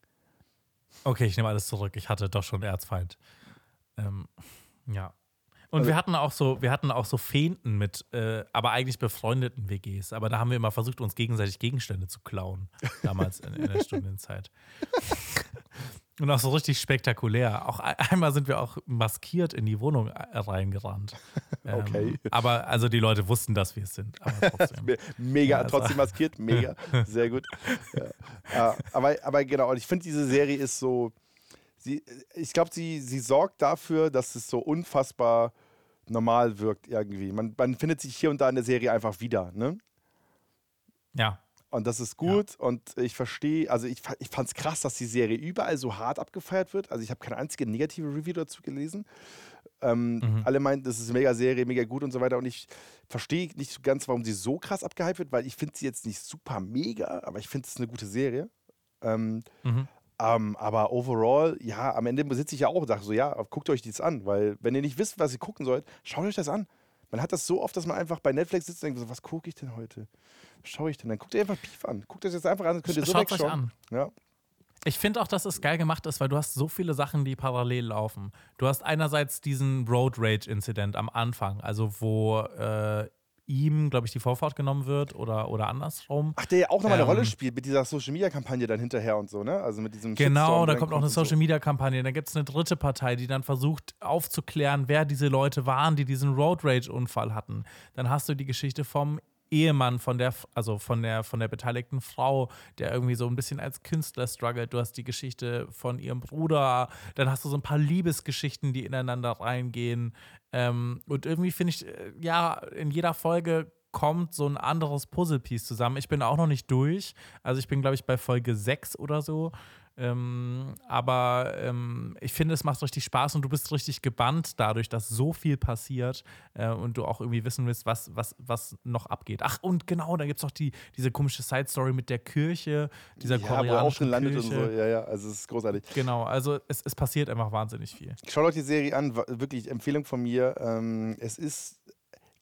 Okay, ich nehme alles zurück. Ich hatte doch schon Erzfeind. Ähm, ja. Und Also- wir hatten auch so, wir hatten auch so Feinten mit, äh, aber eigentlich befreundeten WGs. Aber da haben wir immer versucht, uns gegenseitig Gegenstände zu klauen. Damals in, in der Studienzeit. Und auch so richtig spektakulär. Auch ein- einmal sind wir auch maskiert in die Wohnung äh, reingerannt. Ähm, Okay. Aber also die Leute wussten, dass wir es sind. Trotzdem. Me- Mega, also- trotzdem maskiert, mega, sehr gut. Ja. Ja, aber, aber genau, und ich finde, diese Serie ist so, sie, ich glaube, sie, sie sorgt dafür, dass es so unfassbar normal wirkt irgendwie. Man, man findet sich hier und da in der Serie einfach wieder, ne? Ja. Und das ist gut und ich verstehe, also ich, ich fand es krass, dass die Serie überall so hart abgefeiert wird. Also ich habe keine einzige negative Review dazu gelesen. Ähm, Mhm. Alle meinten, das ist eine mega Serie, mega gut und so weiter. Und ich verstehe nicht ganz, warum sie so krass abgehypt wird, weil ich finde sie jetzt nicht super mega, aber ich finde es eine gute Serie. Ähm, Mhm. ähm, aber overall, ja, am Ende sitze ich ja auch und sage so, ja, guckt euch dies an, weil wenn ihr nicht wisst, was ihr gucken sollt, schaut euch das an. Man hat das so oft, dass man einfach bei Netflix sitzt und denkt so, was gucke ich denn heute? Was schaue ich denn? Dann guckt ihr einfach Beef an. Guckt euch das einfach an, dann könnt ihr so Schaut euch an. Ja. Ich finde auch, dass es geil gemacht ist, weil du hast so viele Sachen, die parallel laufen. Du hast einerseits diesen Road Rage-Incident am Anfang, also wo äh, ihm, glaube ich, die Vorfahrt genommen wird oder, oder andersrum. Ach, der ja auch nochmal eine Ähm, Rolle spielt mit dieser Social-Media-Kampagne dann hinterher und so, ne? Also mit diesem Genau, da kommt auch eine. Social Media Kampagne. Da gibt es eine dritte Partei, die dann versucht aufzuklären, wer diese Leute waren, die diesen Road Rage Unfall hatten. Dann hast du die Geschichte vom Ehemann von der, also von der, von der beteiligten Frau, der irgendwie so ein bisschen als Künstler struggelt. Du hast die Geschichte von ihrem Bruder. Dann hast du so ein paar Liebesgeschichten, die ineinander reingehen. Ähm, und irgendwie finde ich, äh, ja, in jeder Folge kommt so ein anderes Puzzlepiece zusammen. Ich bin auch noch nicht durch. Also ich bin, glaube ich, bei Folge 6 oder so. Ähm, aber ähm, ich finde, es macht richtig Spaß und du bist richtig gebannt dadurch, dass so viel passiert äh, und du auch irgendwie wissen willst, was, was, was noch abgeht. Ach, und genau, da gibt es auch die, diese komische Side-Story mit der Kirche, dieser Ja, wo er auch koreanischen schon landet Kirche. und so. Ja, ja, also es ist großartig. Genau, also es, es passiert einfach wahnsinnig viel. Schaut euch die Serie an, wirklich Empfehlung von mir. Ähm, es ist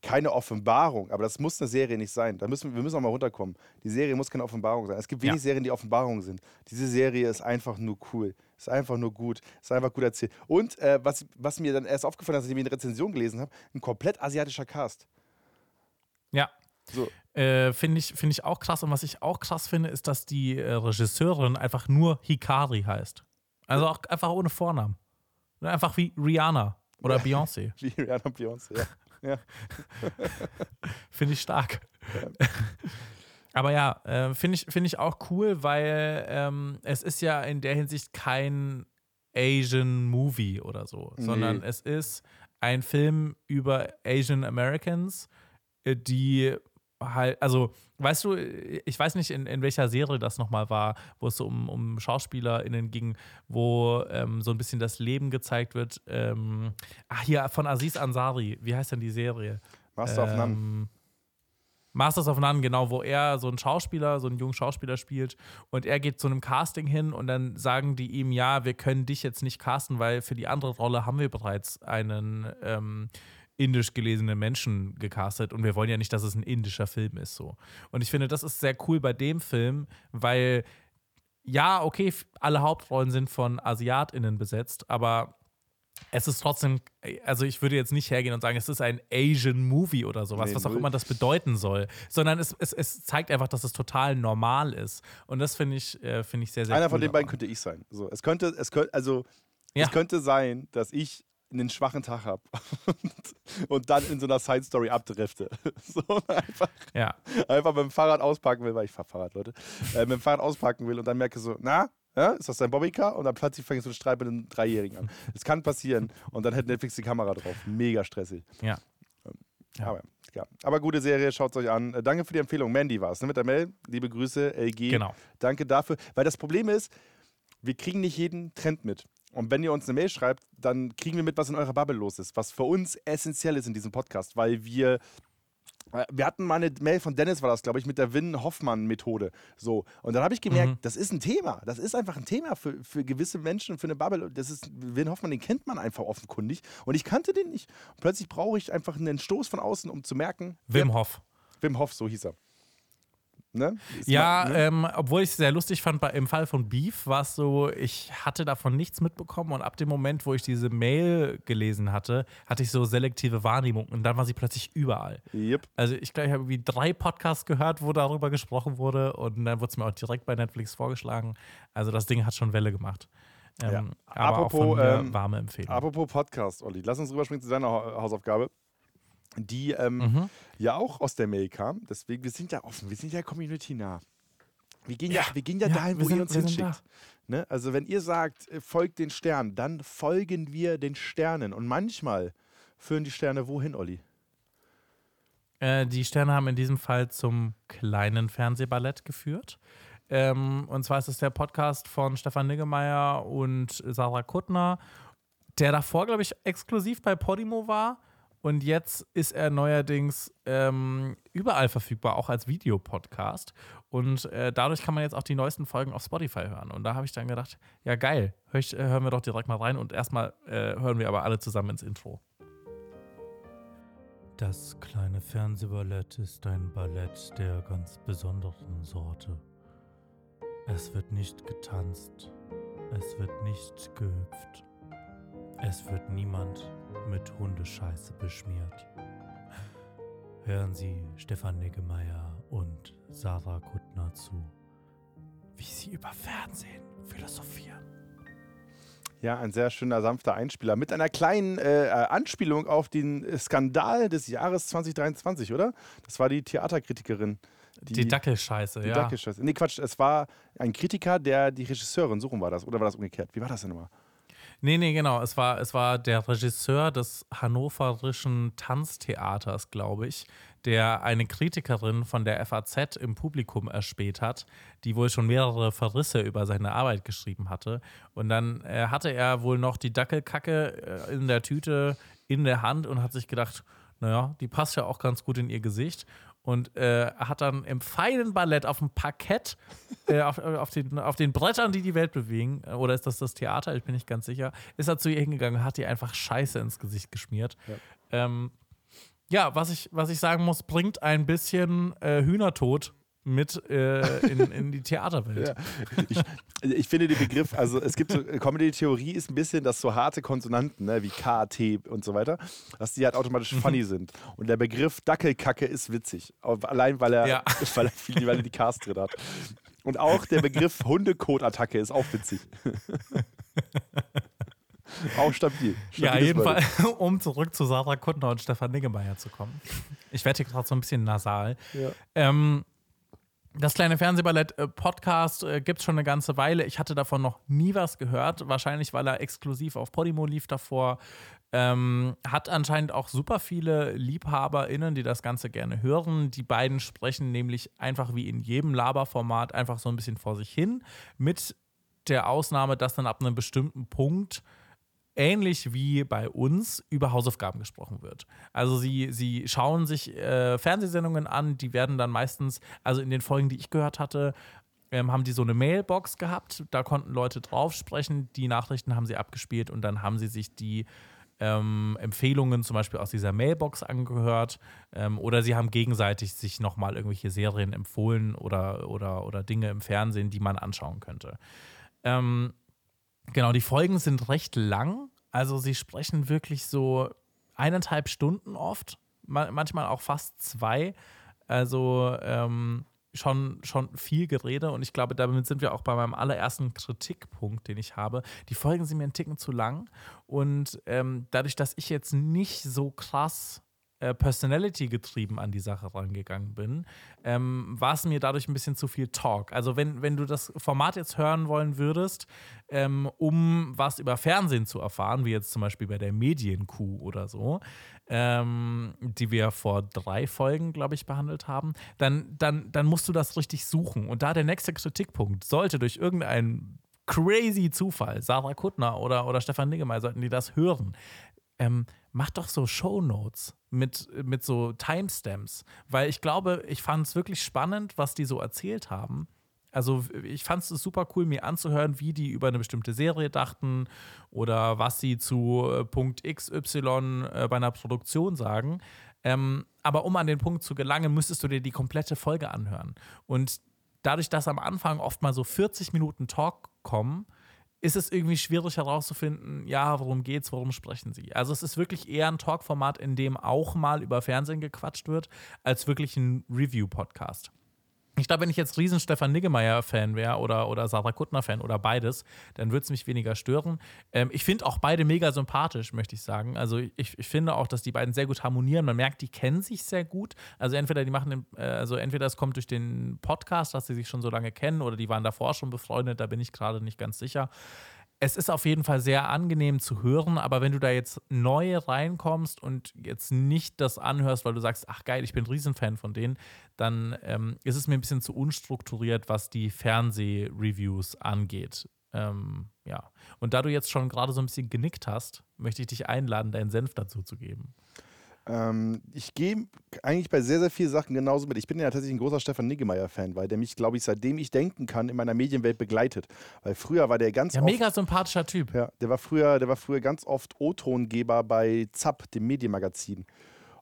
keine Offenbarung, aber das muss eine Serie nicht sein. Da müssen, wir müssen auch mal runterkommen. Die Serie muss keine Offenbarung sein. Es gibt wenig Ja. Serien, die Offenbarungen sind. Diese Serie ist einfach nur cool. Ist einfach nur gut. Ist einfach gut erzählt. Und äh, was, was mir dann erst aufgefallen ist, als ich mir eine Rezension gelesen habe, ein komplett asiatischer Cast. Ja. So. Äh, finde ich, find ich auch krass. Und was ich auch krass finde, ist, dass die äh, Regisseurin einfach nur Hikari heißt. Also auch einfach ohne Vornamen. Einfach wie Rihanna oder Beyoncé. Wie Rihanna und Beyoncé, ja. Ja. Finde ich stark. Aber ja, äh, finde ich, find ich auch cool, weil ähm, es ist ja in der Hinsicht kein Asian Movie oder so, Nee. sondern es ist ein Film über Asian Americans, äh, die halt, also weißt du, ich weiß nicht, in, in welcher Serie das nochmal war, wo es so um, um SchauspielerInnen ging, wo ähm, so ein bisschen das Leben gezeigt wird. Ähm, ach, hier von Aziz Ansari, wie heißt denn die Serie? Master of None. Ähm, Masters of None, genau, wo er so einen Schauspieler, so einen jungen Schauspieler spielt und er geht zu einem Casting hin und dann sagen die ihm, ja, wir können dich jetzt nicht casten, weil für die andere Rolle haben wir bereits einen ähm, indisch gelesenen Menschen gecastet und wir wollen ja nicht, dass es ein indischer Film ist so. Und ich finde, das ist sehr cool bei dem Film, weil ja, okay, alle Hauptrollen sind von AsiatInnen besetzt, aber es ist trotzdem, also ich würde jetzt nicht hergehen und sagen, es ist ein Asian Movie oder sowas, Nee, was auch immer das bedeuten soll, sondern es, es, es zeigt einfach, dass es total normal ist. Und das finde ich, äh, finde ich sehr, sehr Einer cool von den beiden daran. könnte ich sein. So, es könnte, es könnte, also Ja. es könnte sein, dass ich einen schwachen Tag habe und, und dann in so einer Side Story abdrifte. So einfach, Ja, einfach mit dem Fahrrad auspacken will, weil ich fahr Fahrrad, Leute, äh, mit dem Fahrrad auspacken will und dann merke so, na, ja, ist das dein Bobbycar? Und dann plötzlich fängt so ein Streit mit einem Dreijährigen an. Das kann passieren und dann hätte Netflix die Kamera drauf. Mega stressig. ja. Ja. Aber, ja. Aber gute Serie, schaut es euch an. Äh, danke für die Empfehlung. Mandy war es, ne? Mit der Mail. Liebe Grüße, LG. Genau. Danke dafür. Weil das Problem ist, wir kriegen nicht jeden Trend mit. Und wenn ihr uns eine Mail schreibt, dann kriegen wir mit, was in eurer Bubble los ist. Was für uns essentiell ist in diesem Podcast, weil wir. äh, Wir hatten mal eine Mail von Dennis, war das, glaube ich, mit der Win-Hoffmann-Methode. So. Und dann habe ich gemerkt, Mhm. das ist ein Thema. Das ist einfach ein Thema für, für gewisse Menschen, für eine Bubble. Das ist Win Hoffmann, den kennt man einfach offenkundig. Und ich kannte den nicht. Und plötzlich brauche ich einfach einen Stoß von außen, um zu merken. Wim wer- Hof. Wim Hof, so hieß er. Ne? Ja, mal- ne? ähm, obwohl ich es sehr lustig fand, bei, im Fall von Beef war es so, ich hatte davon nichts mitbekommen und ab dem Moment, wo ich diese Mail gelesen hatte, hatte ich so selektive Wahrnehmung und dann war sie plötzlich überall. Yep. Also ich glaube, ich habe irgendwie drei Podcasts gehört, wo darüber gesprochen wurde und dann wurde es mir auch direkt bei Netflix vorgeschlagen. Also das Ding hat schon Welle gemacht. Ähm, Ja. Aber auch Apropos, von mir ähm, warme Empfehlung. Apropos Podcast, Olli, lass uns rüberspringen zu deiner Ha- Hausaufgabe, die ähm, Mhm. ja auch aus der Mail kam. Deswegen, wir sind ja offen, wir sind ja Community nah. Wir gehen ja, Ja, wir gehen ja, ja, dahin, wo sind- ihr uns hinschickt. Ne? Also wenn ihr sagt, äh, folgt den Sternen, dann folgen wir den Sternen. Und manchmal führen die Sterne wohin, Olli? Äh, die Sterne haben in diesem Fall zum kleinen Fernsehballett geführt. Ähm, und zwar ist es der Podcast von Stefan Niggemeier und Sarah Kuttner, der davor, glaube ich, exklusiv bei Podimo war. Und jetzt ist er neuerdings ähm, überall verfügbar, auch als Videopodcast. Und äh, dadurch kann man jetzt auch die neuesten Folgen auf Spotify hören. Und da habe ich dann gedacht, ja geil, hör ich, äh, hören wir doch direkt mal rein. Und erstmal äh, hören wir aber alle zusammen ins Intro. Das kleine Fernsehballett ist ein Ballett der ganz besonderen Sorte. Es wird nicht getanzt, es wird nicht gehüpft, es wird niemand mit Hundescheiße beschmiert. Hören Sie Stefan Niggemeier und Sarah Kuttner zu, wie sie über Fernsehen philosophieren. Ja, ein sehr schöner, sanfter Einspieler mit einer kleinen äh, Anspielung auf den Skandal des Jahres 2023, oder? Das war die Theaterkritikerin. Die, Dackelscheiße, die ja. Dackelscheiße. Nee, Quatsch, es war ein Kritiker, der die Regisseurin, so rum war das. Oder war das umgekehrt? Wie war das denn nochmal? Nee, nee, genau. Es war, es war der Regisseur des hannoverischen Tanztheaters, glaube ich, der eine Kritikerin von der FAZ im Publikum erspäht hat, die wohl schon mehrere Verrisse über seine Arbeit geschrieben hatte. Und dann äh, hatte er wohl noch die Dackelkacke äh, in der Tüte in der Hand und hat sich gedacht, naja, die passt ja auch ganz gut in ihr Gesicht. Und äh, hat dann im feinen Ballett auf dem Parkett, äh, auf, auf, den, auf den Brettern, die die Welt bewegen, äh, oder ist das das Theater, ich bin nicht ganz sicher, ist er zu ihr hingegangen und hat ihr einfach Scheiße ins Gesicht geschmiert. Ja, ähm, ja was, ich, was ich sagen muss, bringt ein bisschen äh, Hühnertod mit äh, in, in, die Theaterwelt. Ja. Ich, ich, finde den Begriff, also es gibt so, Comedy-Theorie ist ein bisschen, dass so harte Konsonanten, ne, wie K, T und so weiter, dass die halt automatisch funny sind. Und der Begriff Dackelkacke ist witzig. Allein weil er, ja. weil er, viel, weil er die Cars drin hat. Und auch der Begriff Hundekot-Attacke ist auch witzig. auch stabil. Ja, jedenfalls, um zurück zu Sarah Kuttner und Stefan Niggemeier zu kommen. Ich werde hier gerade so ein bisschen nasal. Ja. Ähm, das kleine Fernsehballett-Podcast äh, gibt es schon eine ganze Weile. Ich hatte davon noch nie was gehört. Wahrscheinlich, weil er exklusiv auf Podimo lief davor. Ähm, hat anscheinend auch super viele LiebhaberInnen, die das Ganze gerne hören. Die beiden sprechen nämlich einfach wie in jedem Laberformat einfach so ein bisschen vor sich hin. Mit der Ausnahme, dass dann ab einem bestimmten Punkt ähnlich wie bei uns über Hausaufgaben gesprochen wird. Also sie, sie schauen sich äh, Fernsehsendungen an, die werden dann meistens, also in den Folgen, die ich gehört hatte, ähm, haben die so eine Mailbox gehabt, da konnten Leute drauf sprechen, die Nachrichten haben sie abgespielt und dann haben sie sich die ähm, Empfehlungen zum Beispiel aus dieser Mailbox angehört ähm, oder sie haben gegenseitig sich nochmal irgendwelche Serien empfohlen oder, oder, oder Dinge im Fernsehen, die man anschauen könnte. Ähm, Genau, die Folgen sind recht lang. Also sie sprechen wirklich so eineinhalb Stunden oft, manchmal auch fast zwei. Also ähm, schon, schon viel Gerede und ich glaube, damit sind wir auch bei meinem allerersten Kritikpunkt, den ich habe. Die Folgen sind mir einen Ticken zu lang und ähm, dadurch, dass ich jetzt nicht so krass äh, Personality getrieben an die Sache rangegangen bin, ähm, war es mir dadurch ein bisschen zu viel Talk. Also wenn, wenn du das Format jetzt hören wollen würdest, ähm, um was über Fernsehen zu erfahren, wie jetzt zum Beispiel bei der Medienkuh oder so, ähm, die wir vor drei Folgen, glaube ich, behandelt haben, dann, dann, dann musst du das richtig suchen. Und da der nächste Kritikpunkt sollte durch irgendeinen crazy Zufall, Sarah Kuttner oder, oder Stefan Niggemeier, sollten die das hören, ähm, mach doch so Shownotes mit, mit so Timestamps, weil ich glaube, ich fand es wirklich spannend, was die so erzählt haben. Also ich fand es super cool, mir anzuhören, wie die über eine bestimmte Serie dachten oder was sie zu äh, Punkt XY äh, bei einer Produktion sagen. Ähm, aber um an den Punkt zu gelangen, müsstest du dir die komplette Folge anhören. Und dadurch, dass am Anfang oft mal so 40 Minuten Talk kommen, ist es irgendwie schwierig herauszufinden, ja, worum geht's, worum sprechen sie. Also es ist wirklich eher ein Talkformat, in dem auch mal über Fernsehen gequatscht wird, als wirklich ein Review-Podcast. Ich glaube, wenn ich jetzt riesen Stefan Niggemeier-Fan wäre oder, oder Sarah Kuttner-Fan oder beides, dann würde es mich weniger stören. Ähm, ich finde auch beide mega sympathisch, möchte ich sagen. Also ich, ich finde auch, dass die beiden sehr gut harmonieren. Man merkt, die kennen sich sehr gut. Also entweder die machen den, äh, also entweder es kommt durch den Podcast, dass sie sich schon so lange kennen, oder die waren davor schon befreundet, da bin ich gerade nicht ganz sicher. Es ist auf jeden Fall sehr angenehm zu hören, aber wenn du da jetzt neu reinkommst und jetzt nicht das anhörst, weil du sagst, ach geil, ich bin ein Riesenfan von denen, dann ähm, ist es mir ein bisschen zu unstrukturiert, was die Fernsehreviews angeht. Ähm, ja. Und da du jetzt schon gerade so ein bisschen genickt hast, möchte ich dich einladen, deinen Senf dazu zu geben. Ähm, ich gehe eigentlich bei sehr, sehr vielen Sachen genauso mit. Ich bin ja tatsächlich ein großer Stefan Niggemeier-Fan, weil der mich, glaube ich, seitdem ich denken kann, in meiner Medienwelt begleitet. Weil früher war der ganz Ja, oft. mega sympathischer Typ. Ja, der war früher, der war früher ganz oft O-Tongeber bei ZAP, dem Medienmagazin.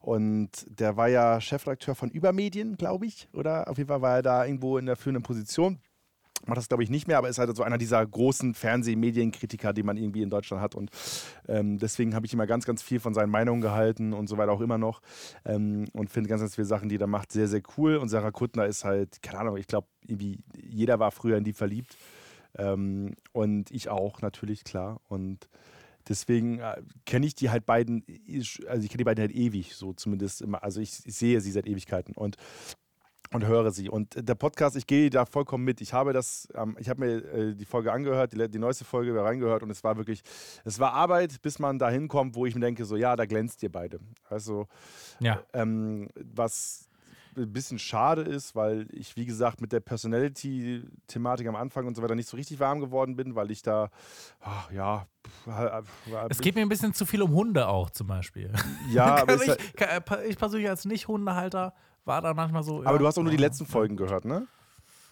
Und der war ja Chefredakteur von Übermedien, glaube ich. Oder auf jeden Fall war er da irgendwo in der führenden Position. Macht das, glaube ich, nicht mehr, aber ist halt so einer dieser großen Fernseh-Medienkritiker, die man irgendwie in Deutschland hat. Und ähm, deswegen habe ich immer ganz, ganz viel von seinen Meinungen gehalten und so weiter auch immer noch. Ähm, und finde ganz, ganz viele Sachen, die er macht, sehr, sehr cool. Und Sarah Kuttner ist halt, keine Ahnung, ich glaube, irgendwie jeder war früher in die verliebt. Ähm, und ich auch, natürlich, klar. Und deswegen äh, kenne ich die halt beiden, also ich kenne die beiden halt ewig, so zumindest immer. Also ich, ich sehe sie seit Ewigkeiten. Und und höre sie. Und der Podcast, ich gehe da vollkommen mit. Ich habe das, ähm, ich habe mir äh, die Folge angehört, die, die neueste Folge reingehört und es war wirklich, es war Arbeit, bis man da hinkommt, wo ich mir denke, so ja, da glänzt ihr beide. Also Ja. ähm, was ein bisschen schade ist, weil ich, wie gesagt, mit der Personality-Thematik am Anfang und so weiter nicht so richtig warm geworden bin, weil ich da, ach, ja, Es geht mir ein bisschen zu viel um Hunde auch zum Beispiel. ja, aber, ist halt, ich, ka- ich persönlich als Nicht-Hundehalter war da manchmal so. aber ja, du hast auch nur die letzten Folgen gehört, ne?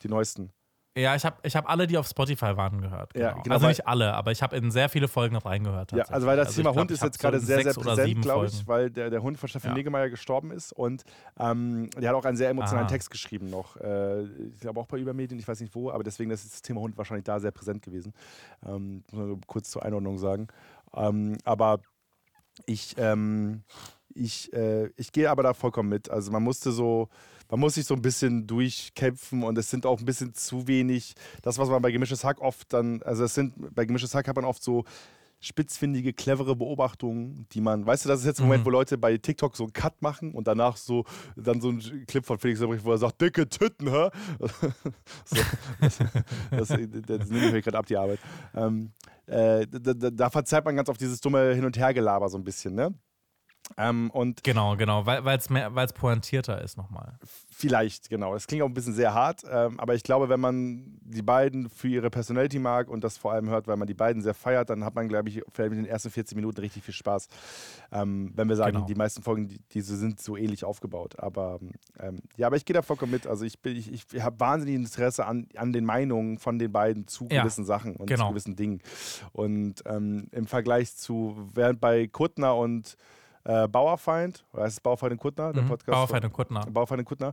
Die neuesten. Ja, ich habe ich hab alle, die auf Spotify waren, gehört. Genau. Ja, genau, also weil- nicht alle, aber ich habe in sehr viele Folgen reingehört. Ja, also weil das tatsächlich. Thema glaub, Hund ist jetzt gerade so sehr, sehr präsent, glaube ich, weil der, der Hund von Stefan Ja. Niggemeier gestorben ist und ähm, der hat auch einen sehr emotionalen Ah. Text geschrieben noch. Äh, ich glaube auch bei Übermedien, ich weiß nicht wo, aber deswegen ist das Thema Hund wahrscheinlich da sehr präsent gewesen. Ähm, muss man kurz zur Einordnung sagen. Ähm, aber ich, ähm, ich, äh, ich gehe aber da vollkommen mit. Also man musste so, man muss sich so ein bisschen durchkämpfen und es sind auch ein bisschen zu wenig, das, was man bei Gemischtes Hack oft dann, also es sind, bei Gemischtes Hack hat man oft so spitzfindige, clevere Beobachtungen, die man, weißt du, das ist jetzt ein Moment, Mhm. wo Leute bei TikTok so einen Cut machen und danach so, dann so ein Clip von Felix Lobrecht, wo er sagt, dicke Tüten, hä? so, das, das, das nehme ich mir gerade ab, die Arbeit. Ähm, äh, da, da, da verzeiht man ganz oft dieses dumme Hin- und Hergelaber so ein bisschen, ne? Ähm, und Genau, genau, weil es pointierter ist nochmal. Vielleicht, genau. Es klingt auch ein bisschen sehr hart, ähm, aber ich glaube, wenn man die beiden für ihre Personality mag und das vor allem hört, weil man die beiden sehr feiert, dann hat man, glaube ich, vielleicht mit den ersten 40 Minuten richtig viel Spaß. Ähm, wenn wir sagen, Genau. die meisten Folgen, die, diese sind so ähnlich aufgebaut. Aber ähm, ja, aber ich gehe da vollkommen mit. Also ich, bin- ich, ich habe wahnsinnig Interesse an, an den Meinungen von den beiden zu Ja, gewissen Sachen und zu genau. gewissen Dingen. Und ähm, im Vergleich zu, während bei Kuttner und äh, Bauerfeind, oder heißt es Bauerfeind und Kuttner, der Mhm. Podcast? Bauerfeind und Kuttner. Baufeinde Kuttner.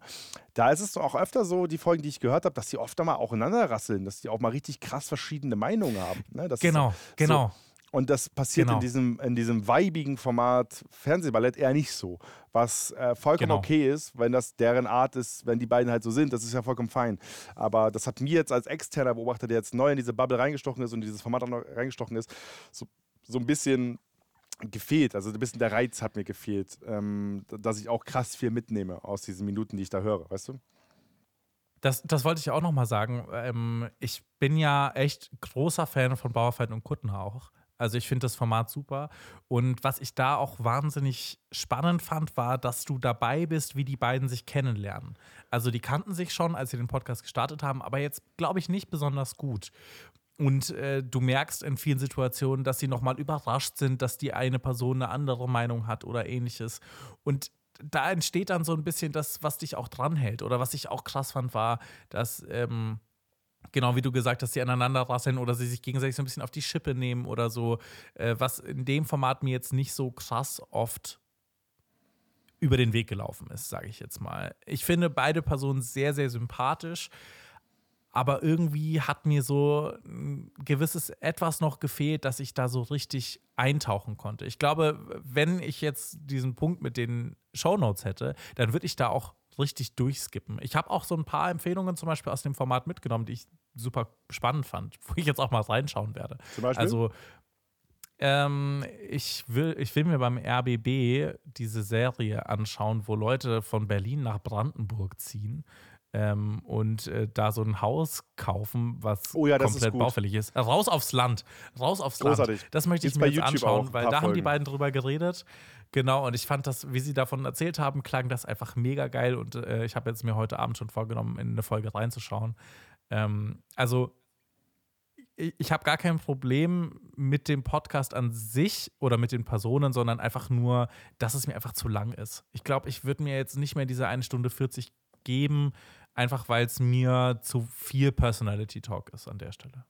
Da ist es auch öfter so, die Folgen, die ich gehört habe, dass die oft mal aufeinander rasseln, dass die auch mal richtig krass verschiedene Meinungen haben. Ne? Das ist- Genau, genau. und das passiert Genau. in diesem, in diesem weibigen Format Fernsehballett eher nicht so. Was äh, vollkommen Genau. okay ist, wenn das deren Art ist, wenn die beiden halt so sind, das ist ja vollkommen fein. Aber das hat mir jetzt als externer Beobachter, der jetzt neu in diese Bubble reingestochen ist und in dieses Format auch noch reingestochen ist, so, so ein bisschen gefehlt. Also ein bisschen der Reiz hat mir gefehlt, ähm, dass ich auch krass viel mitnehme aus diesen Minuten, die ich da höre, weißt du? Das, das wollte ich auch nochmal sagen. Ähm, ich bin ja echt großer Fan von Bauerfeind und Kuttner auch. Also ich finde das Format super. Und was ich da auch wahnsinnig spannend fand, war, dass du dabei bist, wie die beiden sich kennenlernen. Also die kannten sich schon, als sie den Podcast gestartet haben, aber jetzt glaube ich nicht besonders gut. Und äh, du merkst in vielen Situationen, dass sie nochmal überrascht sind, dass die eine Person eine andere Meinung hat oder ähnliches. Und da entsteht dann so ein bisschen das, was dich auch dranhält. Oder was ich auch krass fand, war, dass, ähm, genau wie du gesagt hast, sie aneinander rasseln oder sie sich gegenseitig so ein bisschen auf die Schippe nehmen oder so. Äh, was in dem Format mir jetzt nicht so krass oft über den Weg gelaufen ist, sage ich jetzt mal. Ich finde beide Personen sehr, sehr sympathisch. Aber irgendwie hat mir so ein gewisses Etwas noch gefehlt, dass ich da so richtig eintauchen konnte. Ich glaube, wenn ich jetzt diesen Punkt mit den Shownotes hätte, dann würde ich da auch richtig durchskippen. Ich habe auch so ein paar Empfehlungen zum Beispiel aus dem Format mitgenommen, die ich super spannend fand, wo ich jetzt auch mal reinschauen werde. Zum Beispiel? Also ähm, ich, will, ich will mir beim RBB diese Serie anschauen, wo Leute von Berlin nach Brandenburg ziehen. Ähm, und äh, da so ein Haus kaufen, was Oh ja, ist komplett gut. baufällig ist. Äh, Raus aufs Land. Raus aufs Großartig. Land. Das möchte ich Gibt's mir bei jetzt YouTube anschauen, weil da haben die Folgen. beiden drüber geredet. Genau, und ich fand das, wie sie davon erzählt haben, klang das einfach mega geil und äh, ich habe jetzt mir heute Abend schon vorgenommen, in eine Folge reinzuschauen. Ähm, also ich, ich habe gar kein Problem mit dem Podcast an sich oder mit den Personen, sondern einfach nur, dass es mir einfach zu lang ist. Ich glaube, ich würde mir jetzt nicht mehr diese 1 Stunde 40 geben, einfach weil es mir zu viel Personality Talk ist an der Stelle.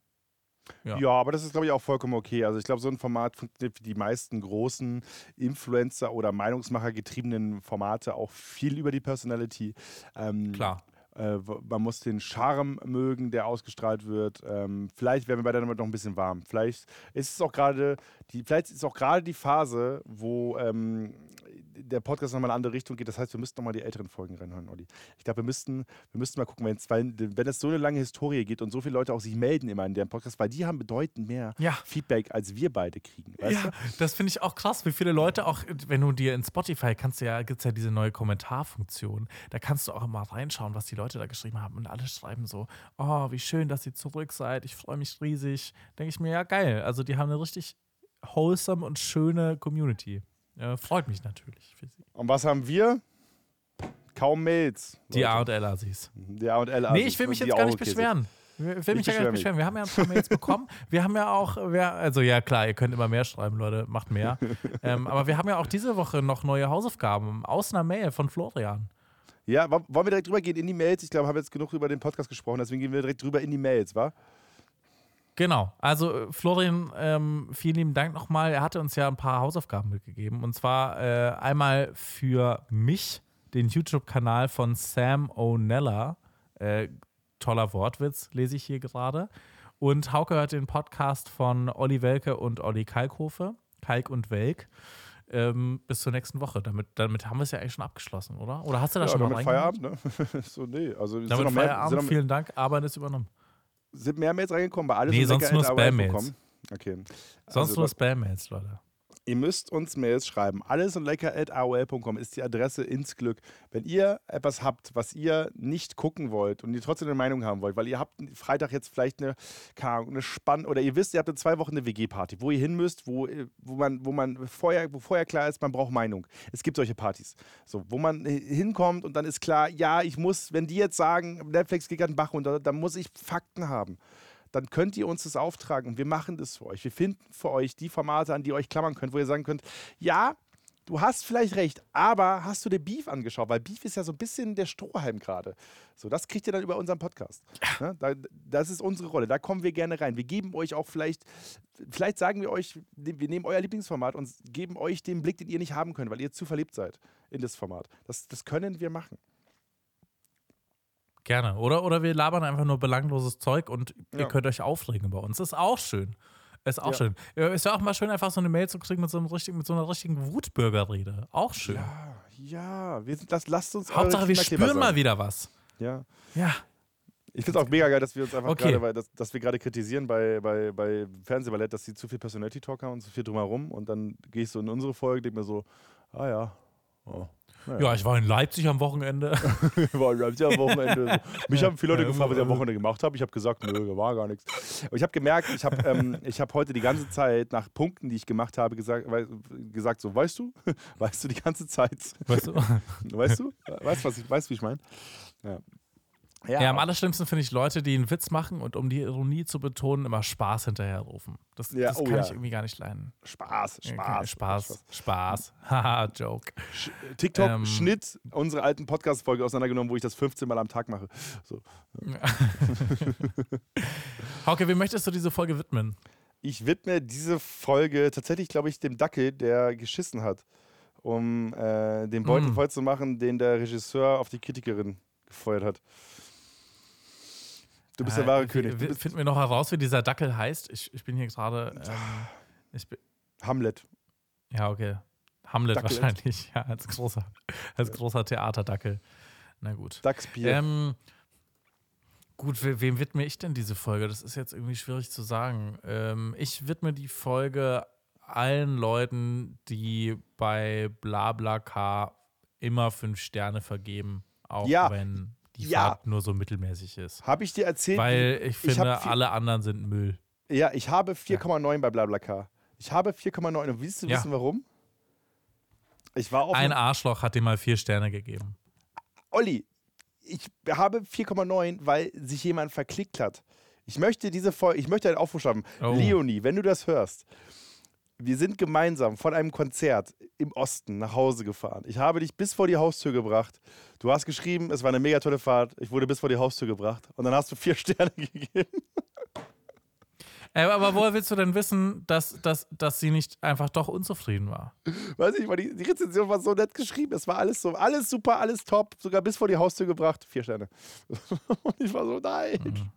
Ja. Ja. aber das ist, glaube ich, auch vollkommen okay. Also ich glaube, so ein Format funktioniert für die meisten großen Influencer- oder Meinungsmacher getriebenen Formate auch viel über die Personality. Ähm, Klar. Äh, man muss den Charme mögen, der ausgestrahlt wird. Ähm, vielleicht werden wir beide damit noch ein bisschen warm. Vielleicht ist es auch gerade die, vielleicht ist auch gerade die Phase, wo ähm, der Podcast nochmal in eine andere Richtung geht. Das heißt, wir müssten nochmal die älteren Folgen reinhören, Olli. Ich glaube, wir müssten, wir müssten mal gucken, wenn es, weil, wenn es so eine lange Historie geht und so viele Leute auch sich melden immer in dem Podcast, weil die haben bedeutend mehr Ja. Feedback, als wir beide kriegen. Ja, du? das finde ich auch krass, wie viele Leute auch, wenn du dir in Spotify kannst ja, gibt es ja diese neue Kommentarfunktion. Da kannst du auch immer reinschauen, was die Leute da geschrieben haben. Und alle schreiben so, oh, wie schön, dass ihr zurück seid. Ich freue mich riesig. Denke ich mir, ja, geil. Also die haben eine richtig wholesome und schöne Community. Äh, freut mich natürlich für sie. Und was haben wir? Kaum Mails. Die Leute. A und L Assis. Die A und L. Nee, ich will mich jetzt gar nicht beschweren. Ich will mich ja gar nicht beschweren. Wir haben ja ein paar Mails bekommen. Wir haben ja auch, also ja klar, ihr könnt immer mehr schreiben, Leute, macht mehr. ähm, aber wir haben ja auch diese Woche noch neue Hausaufgaben aus einer Mail von Florian. Ja, wo- wollen wir direkt drüber gehen in die Mails? Ich glaube, wir haben jetzt genug über den Podcast gesprochen, deswegen gehen wir direkt drüber in die Mails, wa? Genau. Also äh, Florian, ähm, vielen lieben Dank nochmal. Er hatte uns ja ein paar Hausaufgaben mitgegeben. Und zwar äh, einmal für mich, den YouTube-Kanal von Sam O'Nella. Äh, toller Wortwitz, lese ich hier gerade. Und Hauke hört den Podcast von Olli Welke und Olli Kalkhofe. Kalk und Welk. Ähm, bis zur nächsten Woche. Damit, damit haben wir es ja eigentlich schon abgeschlossen, oder? Oder hast du da Ja, schon mal damit reingehört? Feierabend, ne? so, nee. Also, es sind Damit noch mehr, Feierabend, sind noch, vielen Dank. Arbeit ist übernommen. Sind mehr Mails reingekommen, bei alles Nee, sonst nur Spam-Mails. Okay. Sonst Also, nur Spam-Mails, Leute. Ihr müsst uns Mails schreiben. Alles und lecker at AOL.com ist die Adresse ins Glück. Wenn ihr etwas habt, was ihr nicht gucken wollt und ihr trotzdem eine Meinung haben wollt, weil ihr habt Freitag jetzt vielleicht eine, eine Spann oder ihr wisst, ihr habt in zwei Wochen eine WG-Party, wo ihr hin müsst, wo, wo man, wo man vorher, wo vorher klar ist, man braucht Meinung. Es gibt solche Partys. So, wo man hinkommt und dann ist klar, ja, ich muss, wenn die jetzt sagen, Netflix geht gerade den Bach runter, dann muss ich Fakten haben dann könnt ihr uns das auftragen und wir machen das für euch. Wir finden für euch die Formate, an die ihr euch klammern könnt, wo ihr sagen könnt, ja, du hast vielleicht recht, aber hast du dir Beef angeschaut? Weil Beef ist ja so ein bisschen der Strohhalm gerade. So, das kriegt ihr dann über unseren Podcast. Ne? Da, das ist unsere Rolle, da kommen wir gerne rein. Wir geben euch auch vielleicht, vielleicht sagen wir euch, wir nehmen euer Lieblingsformat und geben euch den Blick, den ihr nicht haben könnt, weil ihr zu verliebt seid in das Format. Das, das können wir machen. Gerne. Oder, oder wir labern einfach nur belangloses Zeug und ihr Ja. könnt euch aufregen über uns. Ist auch schön. Ist auch Ja. schön. Ist ja auch mal schön, einfach so eine Mail zu kriegen mit so, einem richtigen, mit so einer richtigen Wutbürgerrede. Auch schön. Ja, ja, wir sind, das, lasst uns Hauptsache, wir spüren mal sein. wieder was. Ja. Ja. Ich finde es auch mega geil, dass wir uns einfach Okay. gerade, weil das, dass wir gerade kritisieren bei, bei, bei Fernsehballett, dass sie zu viel Personality Talk haben und zu viel drumherum. Und dann gehe ich so in unsere Folge, denke mir so, ah ja. Oh. Ja, ich war in Leipzig am Wochenende. Wir waren ja am Wochenende. Mich haben viele Leute gefragt, was ich am. Wochenende gemacht habe. Ich habe gesagt, nö, da war gar nichts. Aber ich habe gemerkt, ich habe ähm, ich hab heute die ganze Zeit nach Punkten, die ich gemacht habe, gesagt, gesagt so, weißt du? Weißt du die ganze Zeit? Weißt du? Weißt du? Weißt du, was ich, weißt, wie ich meine? Ja. Ja, am allerschlimmsten finde ich Leute, die einen Witz machen und um die Ironie zu betonen, immer Spaß hinterherrufen. Das, Ja, das oh kann ja. ich irgendwie gar nicht leiden. Spaß, Ja, Spaß. Spaß. Spaß. Haha, Joke. TikTok Ähm. Schnitt unsere alten Podcast-Folge auseinandergenommen, wo ich das 15 Mal am Tag mache. So. Hauke, wie möchtest du diese Folge widmen? Ich widme diese Folge tatsächlich, glaube ich, dem Dackel, der geschissen hat, um äh, den Beutel Mm. voll zu machen, den der Regisseur auf die Kritikerin gefeuert hat. Du bist der wahre König. Du Finden wir noch heraus, wie dieser Dackel heißt? Ich, ich bin hier gerade. Ähm, bin, Hamlet. ja, okay. Hamlet Dackel. wahrscheinlich. Ja, als großer, als großer Theaterdackel. Na gut. Dachsbier. Ähm, gut, we wem widme ich denn diese Folge? Das ist jetzt irgendwie schwierig zu sagen. Ähm, ich widme die Folge allen Leuten, die bei BlaBlaCar immer fünf Sterne vergeben, auch Ja. wenn die Ja. Fahrt nur so mittelmäßig ist. Habe ich dir erzählt? Weil ich ich finde, viel- alle anderen sind Müll. Ja, ich habe 4,9 bei BlaBlaCar. Ich habe 4,9. Und willst du Ja. wissen, warum? Ich war auf Ein Arschloch hat dir mal vier Sterne gegeben. Olli, ich habe 4,9, weil sich jemand verklickt hat. Ich möchte diese Folge, ich möchte einen Aufruf schaffen. Oh. Leonie, wenn du das hörst, wir sind gemeinsam von einem Konzert im Osten nach Hause gefahren. Ich habe dich bis vor die Haustür gebracht. Du hast geschrieben, es war eine mega tolle Fahrt. Ich wurde bis vor die Haustür gebracht. Und dann hast du vier Sterne gegeben. Aber woher willst du denn wissen, dass, dass, dass sie nicht einfach doch unzufrieden war? Weiß ich, weil die, die Rezension war so nett geschrieben. Es war alles so, alles super, alles top. Sogar bis vor die Haustür gebracht. Vier Sterne. Und ich war so, nein. Mhm.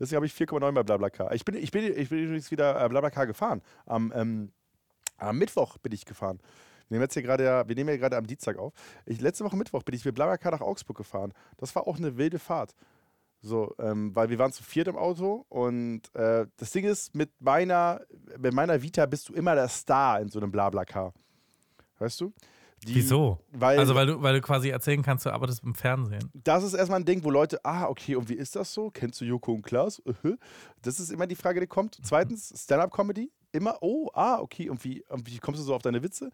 Deswegen habe ich 4,9 bei BlaBlaCar. Ich bin, ich bin, ich bin übrigens wieder äh, BlaBlaCar gefahren. Am, ähm, am Mittwoch bin ich gefahren. Wir nehmen jetzt hier gerade, ja- wir nehmen ja gerade am Dienstag auf. Ich, letzte Woche Mittwoch bin ich mit BlaBlaCar nach Augsburg gefahren. Das war auch eine wilde Fahrt. So, ähm, weil wir waren zu viert im Auto und äh, das Ding ist, mit meiner, mit meiner Vita bist du immer der Star in so einem BlaBlaCar. Weißt du? Die- Wieso? Weil, Also, weil du, weil du quasi erzählen kannst, du arbeitest im Fernsehen. das ist erstmal ein Ding, wo Leute, ah, okay, und wie ist das so? Kennst du Joko und Klaas? Äh, Das ist immer die Frage, die kommt. Zweitens, Stand-up-Comedy. Immer, oh, ah, okay, und wie, und wie kommst du so auf deine Witze?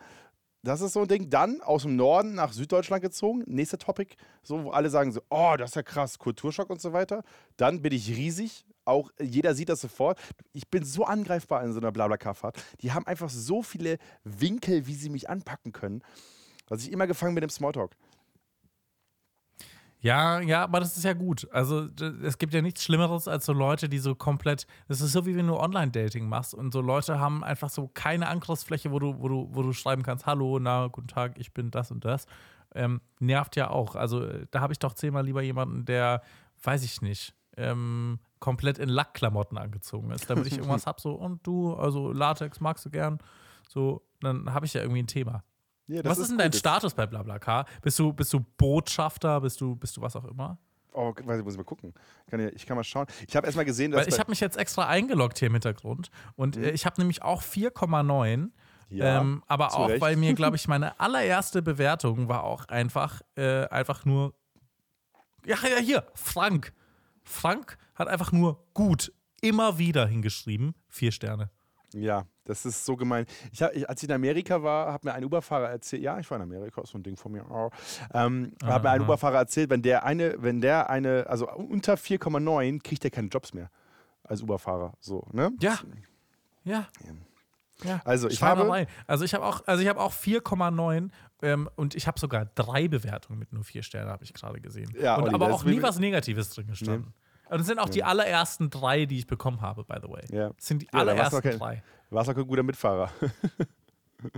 Das ist so ein Ding. Dann aus dem Norden nach Süddeutschland gezogen. Nächster Topic, so, wo alle sagen so, oh, das ist ja krass, Kulturschock und so weiter. Dann bin ich riesig. Auch jeder sieht das sofort. Ich bin so angreifbar in so einer Blablacar-Fahrt. Die haben einfach so viele Winkel, wie sie mich anpacken können, dass ich immer gefangen bin im Smalltalk. Ja, ja, aber das ist ja gut. Also es gibt ja nichts Schlimmeres als so Leute, die so komplett, das ist so wie wenn du Online-Dating machst und so Leute haben einfach so keine Angriffsfläche, wo du, wo du, wo du schreiben kannst, hallo, na, guten Tag, ich bin das und das. Ähm, nervt ja auch. Also äh, da habe ich doch zehnmal lieber jemanden, der, weiß ich nicht, ähm, komplett in Lackklamotten angezogen ist, damit ich irgendwas hab, so, und du, also Latex magst du gern, so, dann habe ich ja irgendwie ein Thema. Ja, Was ist denn dein. Status bei BlaBlaCar? Bist du, bist du Botschafter? Bist du, bist du was auch immer? Oh, weiß ich, muss ich mal gucken. Kann ich, ich kann mal schauen. Ich habe erstmal gesehen, dass. Weil ich bei- habe mich jetzt extra eingeloggt hier im Hintergrund und äh, ich habe nämlich auch 4,9. Mhm. Ja, ähm, aber auch, Recht. weil mir, glaube ich, meine allererste Bewertung war auch einfach, äh, einfach nur. Ja, ja, hier, Frank. Frank hat einfach nur gut immer wieder hingeschrieben. Vier Sterne. ja, das ist so gemein. Ich hab, ich, als ich in Amerika war, hat mir ein Uberfahrer erzählt, ja, ich war in Amerika, ist so ein Ding von mir. Oh. Ähm, hat mir ein. Uberfahrer erzählt, wenn der eine, wenn der eine, also unter 4,9 kriegt er keine Jobs mehr als Uberfahrer. So, ne? Ja. Ja. Ja. Also, ich Schweinerei. Also ich habe auch, also ich habe auch 4,9 ähm, und ich habe sogar drei Bewertungen mit nur vier Sternen, habe ich gerade gesehen. Ja, und Olli, aber auch nie was Negatives drin gestanden. Und es sind auch die allerersten drei, die ich bekommen habe, by the way. Ja. Das sind die Ja, warst du allerersten kein- drei. Warst auch ein guter Mitfahrer.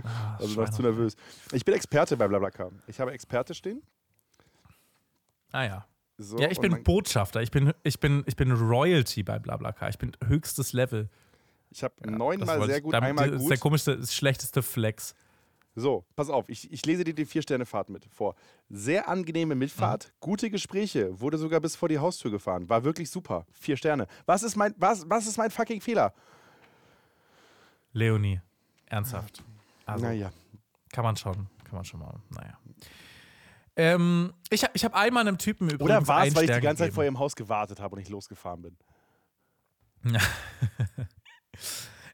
Ah, Also noch zu Schweinerei. nervös. Ich bin Experte bei BlaBlaCar. Ich habe Experte stehen. Ah ja. So, Ja, ich bin Botschafter. Ich bin, ich bin, ich bin Royalty bei BlaBlaCar. Ich bin höchstes Level. Ich habe Das neunmal sehr gut, einmal Das ist gut. der komischste, das schlechteste Flex. So, pass auf, ich, ich lese dir die Vier-Sterne-Fahrt mit vor. Sehr angenehme Mitfahrt, Mhm. gute Gespräche, wurde sogar bis vor die Haustür gefahren. War wirklich super. Vier Sterne. Was ist mein, was, was ist mein fucking Fehler? Leonie. Ernsthaft. Also, naja. Kann man schon, kann man schon mal. Naja. Ähm, ich habe ich hab einmal einem Typen übrigens Oder war es, weil ich die ganze Zeit gegeben. vor ihrem Haus gewartet habe und ich losgefahren bin?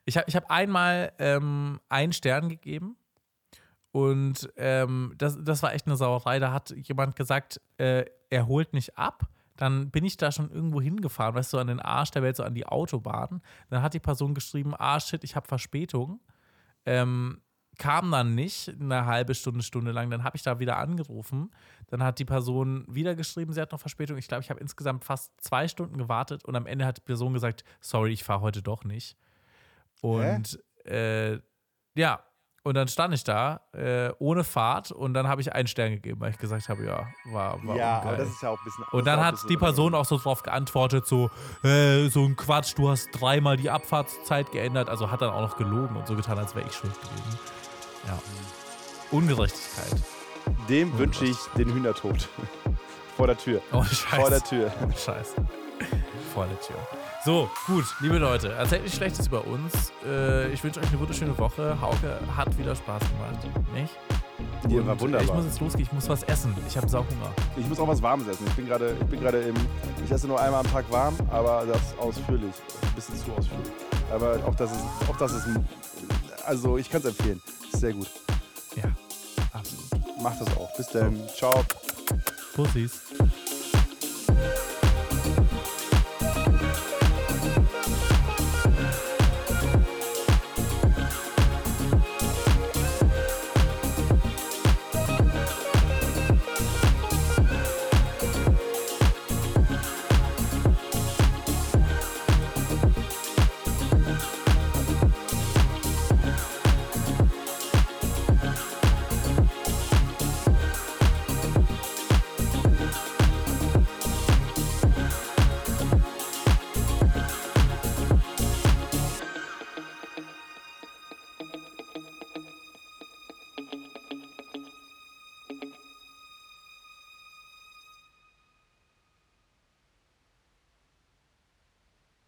Ich habe ich hab einmal ähm, einen Stern gegeben und ähm, das, das war echt eine Sauerei. Da hat jemand gesagt, äh, er holt nicht ab. Dann bin ich da schon irgendwo hingefahren, weißt du, an den Arsch der Welt, so an die Autobahn. Dann hat die Person geschrieben, ah shit, ich habe Verspätung. Ähm, kam dann nicht, eine halbe Stunde, Stunde lang. Dann habe ich da wieder angerufen. Dann hat die Person wieder geschrieben, sie hat noch Verspätung. Ich glaube, ich habe insgesamt fast zwei Stunden gewartet und am Ende hat die Person gesagt, sorry, ich fahre heute doch nicht. Und äh, ja, und dann stand ich da äh, ohne Fahrt und dann habe ich einen Stern gegeben, weil ich gesagt habe, ja, war, war ja, ungeil. aber das ist ja auch ein bisschen. Und dann hat die Person auch so drauf geantwortet, so, äh, so ein Quatsch, du hast dreimal die Abfahrtszeit geändert, also hat dann auch noch gelogen und so getan, als wäre ich schuld gewesen. Ja. Ungerechtigkeit. Dem wünsche ich den Hühnertod. vor der Tür. Oh, Scheiße. Vor der Tür. Oh, Scheiße. Vor der Tür. So, gut, liebe Leute, erzählt nichts Schlechtes über uns. Äh, ich wünsche euch eine wunderschöne Woche. Hauke hat wieder Spaß gemacht. Nicht? Ja, war Und wunderbar. Ich muss jetzt losgehen, ich muss was essen. Ich habe Sauhunger. Ich muss auch was Warmes essen. Ich bin gerade, ich bin gerade im, ich esse nur einmal am Tag warm, aber das ausführlich, ein bisschen zu ausführlich. Aber auch das ist, auch das ist, ein, also ich kann es empfehlen. Ist sehr gut. Ja, absolut. Macht das auch. Bis dann. Ciao. Pussys.